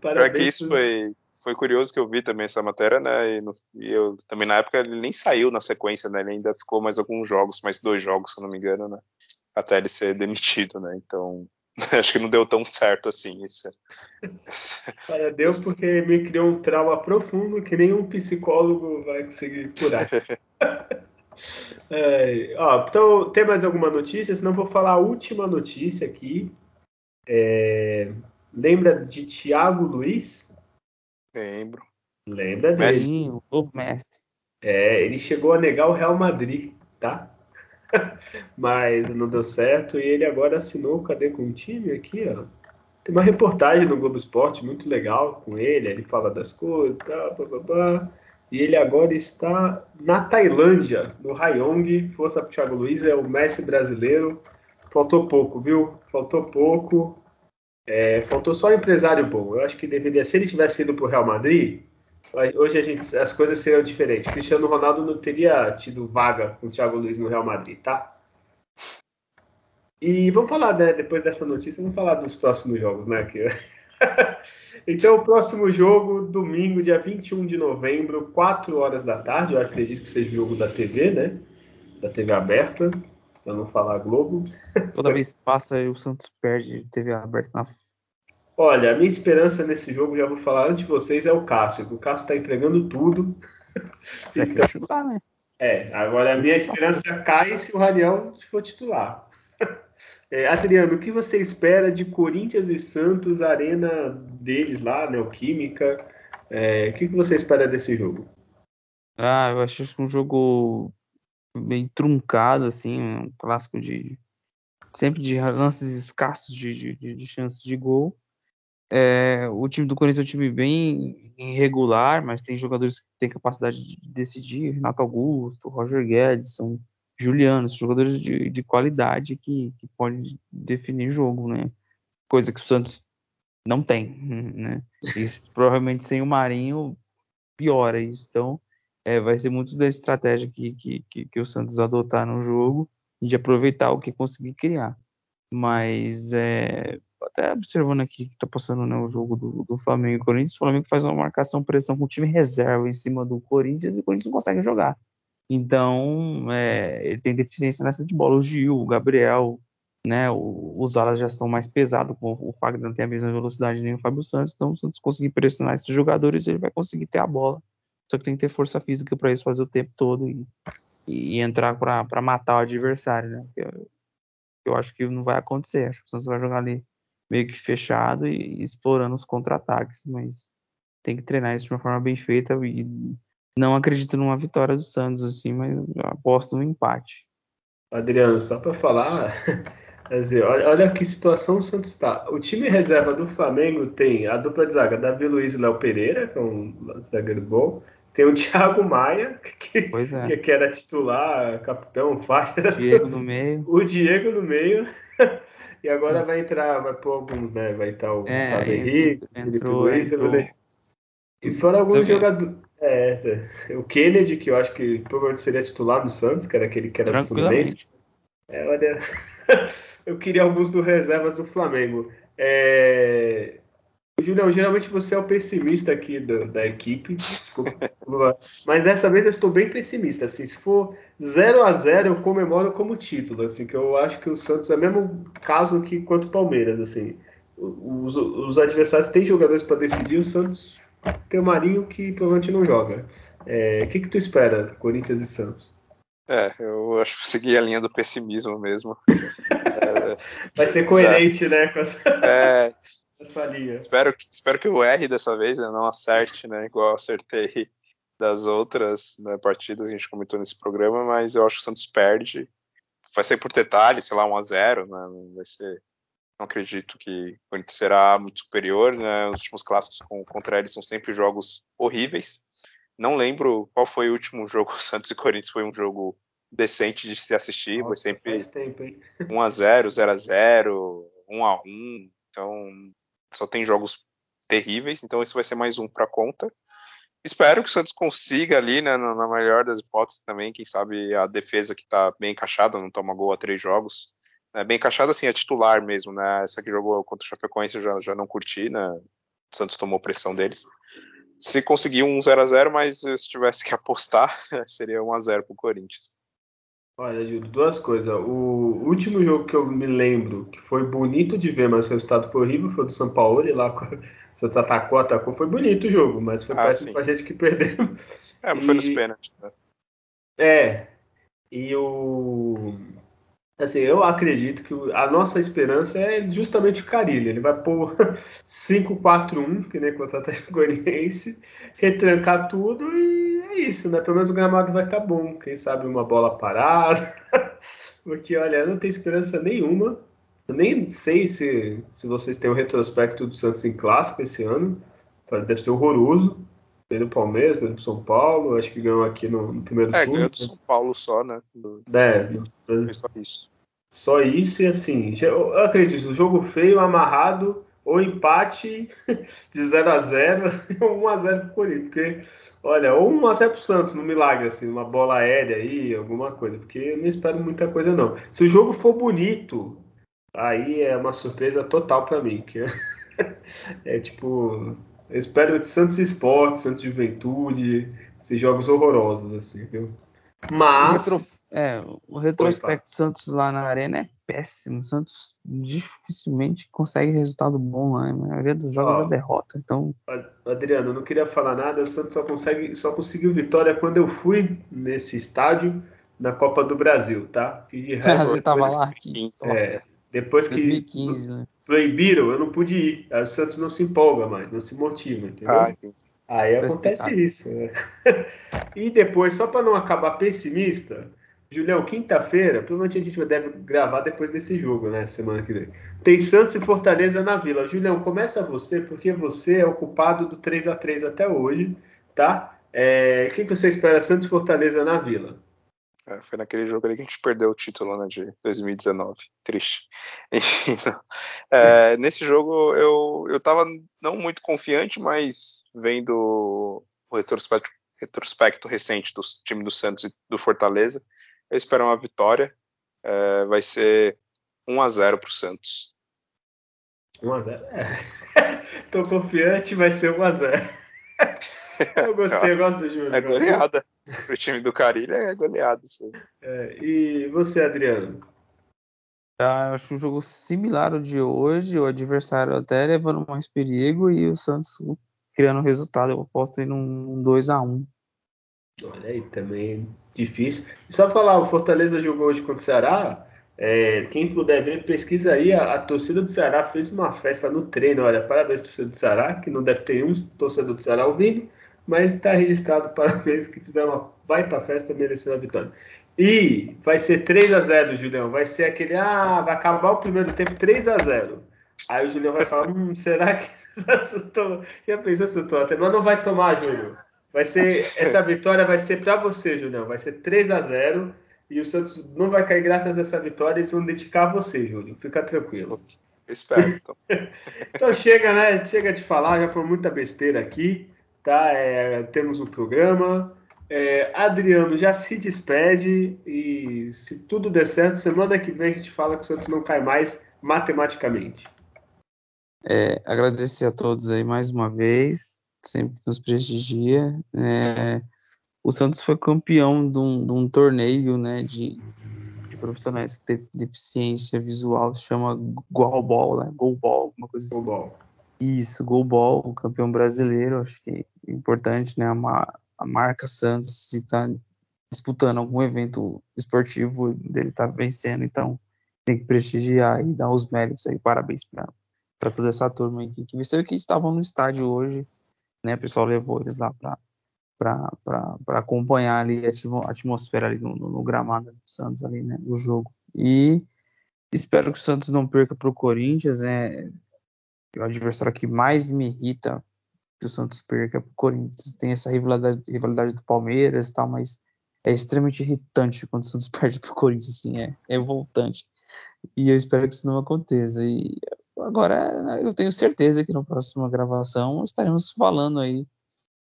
parabéns. Pior que isso foi foi curioso que eu vi também essa matéria, né? E, no, e, eu também na época ele nem saiu na sequência, né? Ele ainda ficou mais alguns jogos, mais dois jogos, se eu não me engano, né? Até ele ser demitido, né? Então acho que não deu tão certo assim isso. Olha, deu porque me criou um trauma profundo que nenhum psicólogo vai conseguir curar. é, ó, então, tem mais alguma notícia? Senão vou falar a última notícia aqui. É, lembra de Thiago Luiz? Lembro. Lembra dele? Messi, o novo Messi. É, ele chegou a negar o Real Madrid, tá? Mas não deu certo e ele agora assinou, cadê com o time aqui, ó? Tem uma reportagem no Globo Esporte muito legal com ele, ele fala das coisas, tá, blá, blá, blá. E ele agora está na Tailândia, no Rayong. Força pro Thiago Luiz, é o Messi brasileiro. Faltou pouco, viu? Faltou pouco. É, faltou só um empresário bom. Eu acho que deveria, se ele tivesse ido para o Real Madrid, hoje gente, as coisas seriam diferentes. Cristiano Ronaldo não teria tido vaga com o Thiago Luiz no Real Madrid, tá? E vamos falar, né, depois dessa notícia, vamos falar dos próximos jogos, né? Então, o próximo jogo, domingo, dia 21 de novembro, 4 horas da tarde. Eu acredito que seja o jogo da TV, né? Da TV aberta para não falar Globo. Toda vez que passa o Santos perde TV aberta na. Olha, a minha esperança nesse jogo, já vou falar antes de vocês, é o Cássio. O Cássio está entregando tudo. É então, chutar, né? É, agora a minha esperança cai se o Raniel for titular. É, Adriano, o que você espera de Corinthians e Santos, arena deles lá, Neoquímica? É, o que, que você espera desse jogo? Ah, eu acho um jogo bem truncado, assim, um clássico de sempre de lances escassos de, de, de chances de gol. É, o time do Corinthians é um time bem irregular, mas tem jogadores que têm capacidade de decidir. Renato Augusto, Roger Guedes, são Juliano, jogadores de, de qualidade que, que podem definir jogo, né? Coisa que o Santos não tem, né? Isso, provavelmente sem o Marinho piora isso. Então, é, vai ser muito da estratégia que, que, que, que, o Santos adotar no jogo de aproveitar o que conseguir criar. Mas é, até observando aqui que tá passando né, o jogo do, do Flamengo e Corinthians, o Flamengo faz uma marcação pressão com o time reserva em cima do Corinthians e o Corinthians não consegue jogar. Então, é, ele tem deficiência nessa de bola. O Gil, o Gabriel, né, os alas já estão mais pesados, o Fagner não tem a mesma velocidade nem o Fábio Santos, então se Santos conseguir pressionar esses jogadores, ele vai conseguir ter a bola. Só que tem que ter força física para isso fazer o tempo todo e, e entrar para matar o adversário, né? Eu, eu acho que não vai acontecer. Acho que o Santos vai jogar ali meio que fechado e, e explorando os contra-ataques, mas tem que treinar isso de uma forma bem feita e não acredito numa vitória do Santos assim, mas aposto no empate. Adriano, só para falar, dizer, olha, olha, que situação o Santos está. O time reserva do Flamengo tem a dupla de zaga Davi Luiz e Léo Pereira, que é um zagueiro bom. Tem o Thiago Maia, que, é. que era titular, capitão, faixa. Diego no meio. O Diego no meio. e agora vai entrar, vai pôr alguns, né? Vai estar o é, Gustavo Henrique, Felipe Luiz. Entrou. E fora alguns jogadores. É, o Kennedy, que eu acho que provavelmente seria titular no Santos, que era aquele que era do Fluminense. É, olha, eu queria alguns do reservas do Flamengo. É, Julião, geralmente você é o pessimista aqui do, da equipe, desculpa, mas dessa vez eu estou bem pessimista. Assim, se for 0 a 0 eu comemoro como título, assim, que eu acho que o Santos é o mesmo caso que quanto o Palmeiras, assim. Os, os adversários têm jogadores para decidir, o Santos tem o Marinho que provavelmente não joga. É, o que, que tu espera, Corinthians e Santos? É, eu acho que segui a linha do pessimismo mesmo. é, Vai ser coerente, já, né? Com essa... Espero que, espero que eu erre dessa vez, né? Não acerte, né? Igual acertei das outras né, partidas que a gente comentou nesse programa, mas eu acho que o Santos perde. Vai ser por detalhe, sei lá, 1 a 0 né? Não vai ser. Não acredito que o Corinthians será muito superior, né? Os últimos clássicos com, contra eles são sempre jogos horríveis. Não lembro qual foi o último jogo Santos e Corinthians, foi um jogo decente de se assistir, Nossa, foi sempre tempo, 1 a 0, 0 a 0, 1 a 1. Então, só tem jogos terríveis, então esse vai ser mais um para conta. Espero que o Santos consiga ali, né, na, melhor das hipóteses também, quem sabe a defesa que está bem encaixada, não toma gol a três jogos. É, bem encaixada assim, é titular mesmo, né? Essa que jogou contra o Chapecoense eu já, já não curti, né? O Santos tomou pressão deles. Se conseguir um 0 a 0 mas se tivesse que apostar, seria 1 a 0 para o Corinthians. Olha, Júlio, duas coisas. O último jogo que eu me lembro que foi bonito de ver, mas o resultado foi horrível, foi do São Paulo, e lá o Santos atacou, atacou, foi bonito o jogo, mas foi ah, péssimo pra gente que perdeu. É, mas e... foi nos pênaltis, né? É. E o. Assim, eu acredito que a nossa esperança é justamente o Carilho. Ele vai pôr 5-4-1, que nem contra o Atlético Goianiense, retrancar tudo e é isso, né? Pelo menos o gramado vai estar tá bom. Quem sabe uma bola parada. Porque, olha, eu não tenho esperança nenhuma. Eu nem sei se, se vocês têm o retrospecto do Santos em clássico esse ano. Deve ser horroroso. Pelo Palmeiras, pelo São Paulo, acho que ganhou aqui no, no primeiro é, turno. É, ganhou do São Paulo só, né? Do... É, no... só isso. Só isso e assim, eu acredito, jogo feio, amarrado, ou empate de 0 a 0 ou 1 a 0 pro Corinthians, porque olha, ou 1 a 0 pro Santos, no milagre assim, uma bola aérea aí, alguma coisa, porque eu não espero muita coisa não. Se o jogo for bonito, aí é uma surpresa total para mim, que é tipo eu espero de Santos Esporte, Santos Juventude, esses jogos horrorosos, assim, viu? Mas. O, retro, é, o retrospecto Santos lá na Arena é péssimo. O Santos dificilmente consegue resultado bom lá. A maioria dos jogos Ó, é derrota. Então. Adriano, eu não queria falar nada. O Santos só, consegue, só conseguiu vitória quando eu fui nesse estádio na Copa do Brasil, tá? Que de resto, Você tava lá? aqui. é, depois 2015, que. né? proibiram, eu não pude ir. Aí o Santos não se empolga mais, não se motiva, entendeu? Ah, Aí tá acontece explicado. isso. Né? e depois, só para não acabar pessimista, Julião, quinta-feira, provavelmente a gente deve gravar depois desse jogo, né? Semana que vem. Tem Santos e Fortaleza na Vila. Julião, começa você, porque você é o culpado do 3 a 3 até hoje, tá? É, o que você espera Santos e Fortaleza na Vila? É, foi naquele jogo ali que a gente perdeu o título né, de 2019. Triste. é, nesse jogo eu, eu tava não muito confiante, mas vendo o retrospecto, retrospecto recente do time do Santos e do Fortaleza, eu espero uma vitória. É, vai ser 1 a 0 para o Santos. 1x0. É. Tô confiante, vai ser 1x0. Eu gostei, eu gosto do Júlio. É goleada. Pro time do Carilho é goleada. É, e você, Adriano? Ah, eu acho um jogo similar ao de hoje, o adversário até levando mais perigo e o Santos criando resultado. Eu aposto em um 2x1. Olha aí, também difícil. só falar, o Fortaleza jogou hoje contra o Ceará. É, quem puder ver, pesquisa aí. A, a, torcida do Ceará fez uma festa no treino. Olha, parabéns, torcida do Ceará, que não deve ter um torcedor do Ceará ouvindo, mas está registrado. Parabéns, que fizeram uma baita festa merecendo a vitória. E vai ser 3 a 0 Julião. Vai ser aquele, ah, vai acabar o primeiro tempo 3 a 0 Aí o Julião vai falar, hum, será que já pensou se eu tô Mas não vai tomar, Júlio. Vai ser, essa vitória vai ser para você, Julião. Vai ser 3 a 0 e o Santos não vai cair graças a essa vitória, eles vão dedicar a você, Júlio. Fica tranquilo. Espero, então. então chega, né? Chega de falar, já foi muita besteira aqui, tá? É, temos um programa. É, Adriano já se despede e se tudo der certo, semana que vem a gente fala que o Santos não cai mais matematicamente. É, agradecer a todos aí mais uma vez, sempre nos prestigia. É, o Santos foi campeão de um, de um torneio né, de, de, profissionais que têm deficiência visual, se chama Goalball, né? Goalball, alguma coisa assim. Goalball. Isso, Goalball, campeão brasileiro, acho que importante, né? A, a marca Santos, se está disputando algum evento esportivo, dele tá vencendo, então tem que prestigiar e dar os méritos aí, parabéns para toda essa turma aqui, que venceu que estavam no estádio hoje, né? O pessoal levou eles lá para para acompanhar ali a atmosfera ali no, no, gramado do Santos ali, né, do jogo. E espero que o Santos não perca para o Corinthians, né? O adversário que mais me irrita o Santos perca para o Corinthians. Tem essa rivalidade, rivalidade do Palmeiras e tal, mas é extremamente irritante quando o Santos perde para o Corinthians, assim, é, é voltante. E eu espero que isso não aconteça. E agora eu tenho certeza que na próxima gravação estaremos falando aí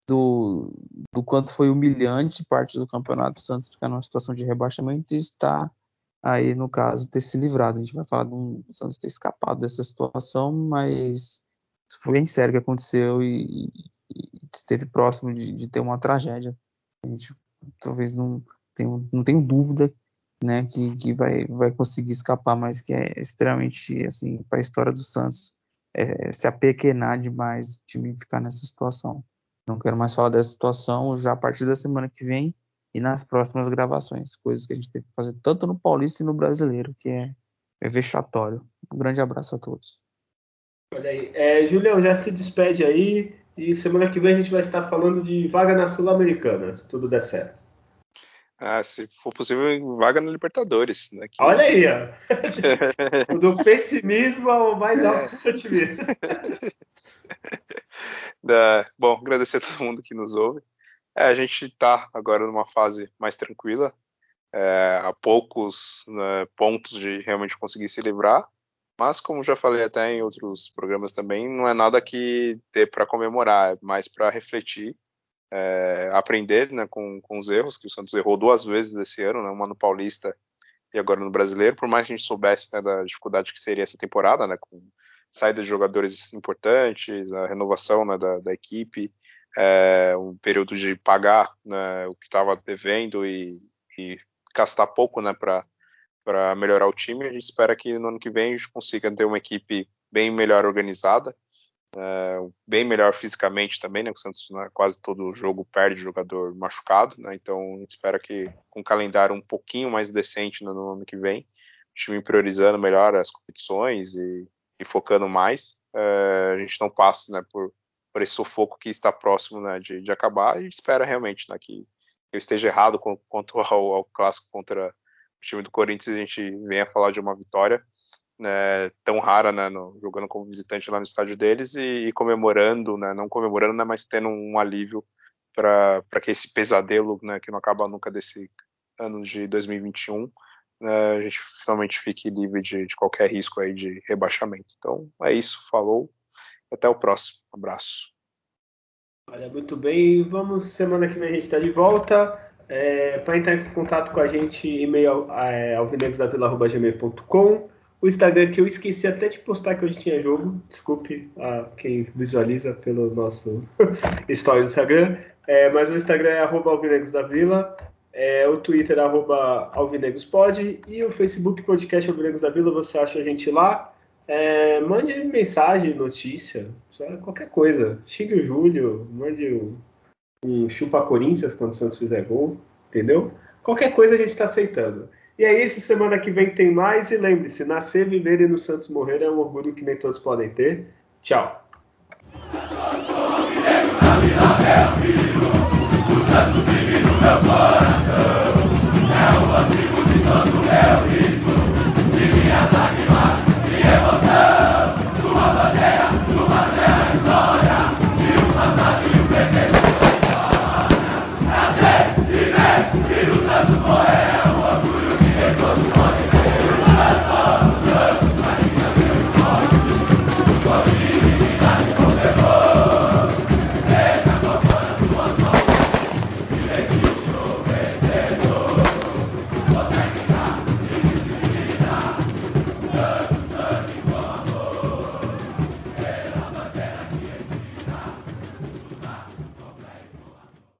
do, do quanto foi humilhante parte do campeonato o Santos ficar numa situação de rebaixamento e está aí, no caso, ter se livrado. A gente vai falar do Santos ter escapado dessa situação, mas foi em sério que aconteceu e, e esteve próximo de, de, ter uma tragédia. A gente talvez não tenho, não tenho dúvida né, que, que vai, vai conseguir escapar, mas que é extremamente assim para a história do Santos é, se apequenar demais o time ficar nessa situação. Não quero mais falar dessa situação já a partir da semana que vem e nas próximas gravações, coisas que a gente tem que fazer tanto no Paulista e no Brasileiro, que é, é vexatório. Um grande abraço a todos. Olha aí. É, Julião, já se despede aí e semana que vem a gente vai estar falando de vaga na Sul-Americana, se tudo der certo. Ah, se for possível, vaga na Libertadores. Né, que... Olha aí, ó. Do pessimismo ao mais alto otimismo. Da... Bom, agradecer a todo mundo que nos ouve. É, a gente está agora numa fase mais tranquila, é, a poucos né, pontos de realmente conseguir se livrar, mas como já falei até em outros programas também, não é nada que dê para comemorar, é mais para refletir, é, aprender né, com, com, os erros, que o Santos errou duas vezes esse ano, né, uma no Paulista e agora no Brasileiro, por mais que a gente soubesse né, da dificuldade que seria essa temporada, né, com saída de jogadores importantes, a renovação né, da, da, equipe, é, um período de pagar né, o que estava devendo e, e, gastar pouco né, para melhorar o time. A gente espera que no ano que vem a gente consiga ter uma equipe bem melhor organizada, é, bem melhor fisicamente também, né? O Santos né, quase todo jogo perde jogador machucado, né? Então a gente espera que com um calendário um pouquinho mais decente no ano que vem, o time priorizando melhor as competições e e focando mais, é, a gente não passe né, por, por esse sufoco que está próximo né, de, de acabar e espera realmente né, que eu esteja errado quanto ao, ao, clássico contra o time do Corinthians, a gente venha falar de uma vitória né, tão rara, né, no, jogando como visitante lá no estádio deles e, e comemorando, né, não comemorando, né, mas tendo um alívio para que esse pesadelo, né, que não acaba nunca desse ano de 2021, né, a gente finalmente fique livre de, de, qualquer risco aí de rebaixamento. Então é isso, falou, até o próximo, um abraço. Olha, muito bem, vamos, semana que vem a gente está de volta. É, Para entrar em contato com a gente, e-mail é, alvinegosdavila.gmail.com O Instagram que eu esqueci até de postar que hoje tinha jogo. Desculpe a quem visualiza pelo nosso story do Instagram. É, mas o Instagram é arroba Alvinegos da Vila. É, o Twitter é arroba alvinegospod e o Facebook Podcast Alvinegos da Vila, você acha a gente lá. É, mande mensagem, notícia, qualquer coisa. Xingue o Júlio, mande um, um chupa Corinthians quando o Santos fizer gol, entendeu? Qualquer coisa a gente está aceitando. E é isso, semana que vem tem mais. E lembre-se, nascer, viver e no Santos morrer é um orgulho que nem todos podem ter. Tchau.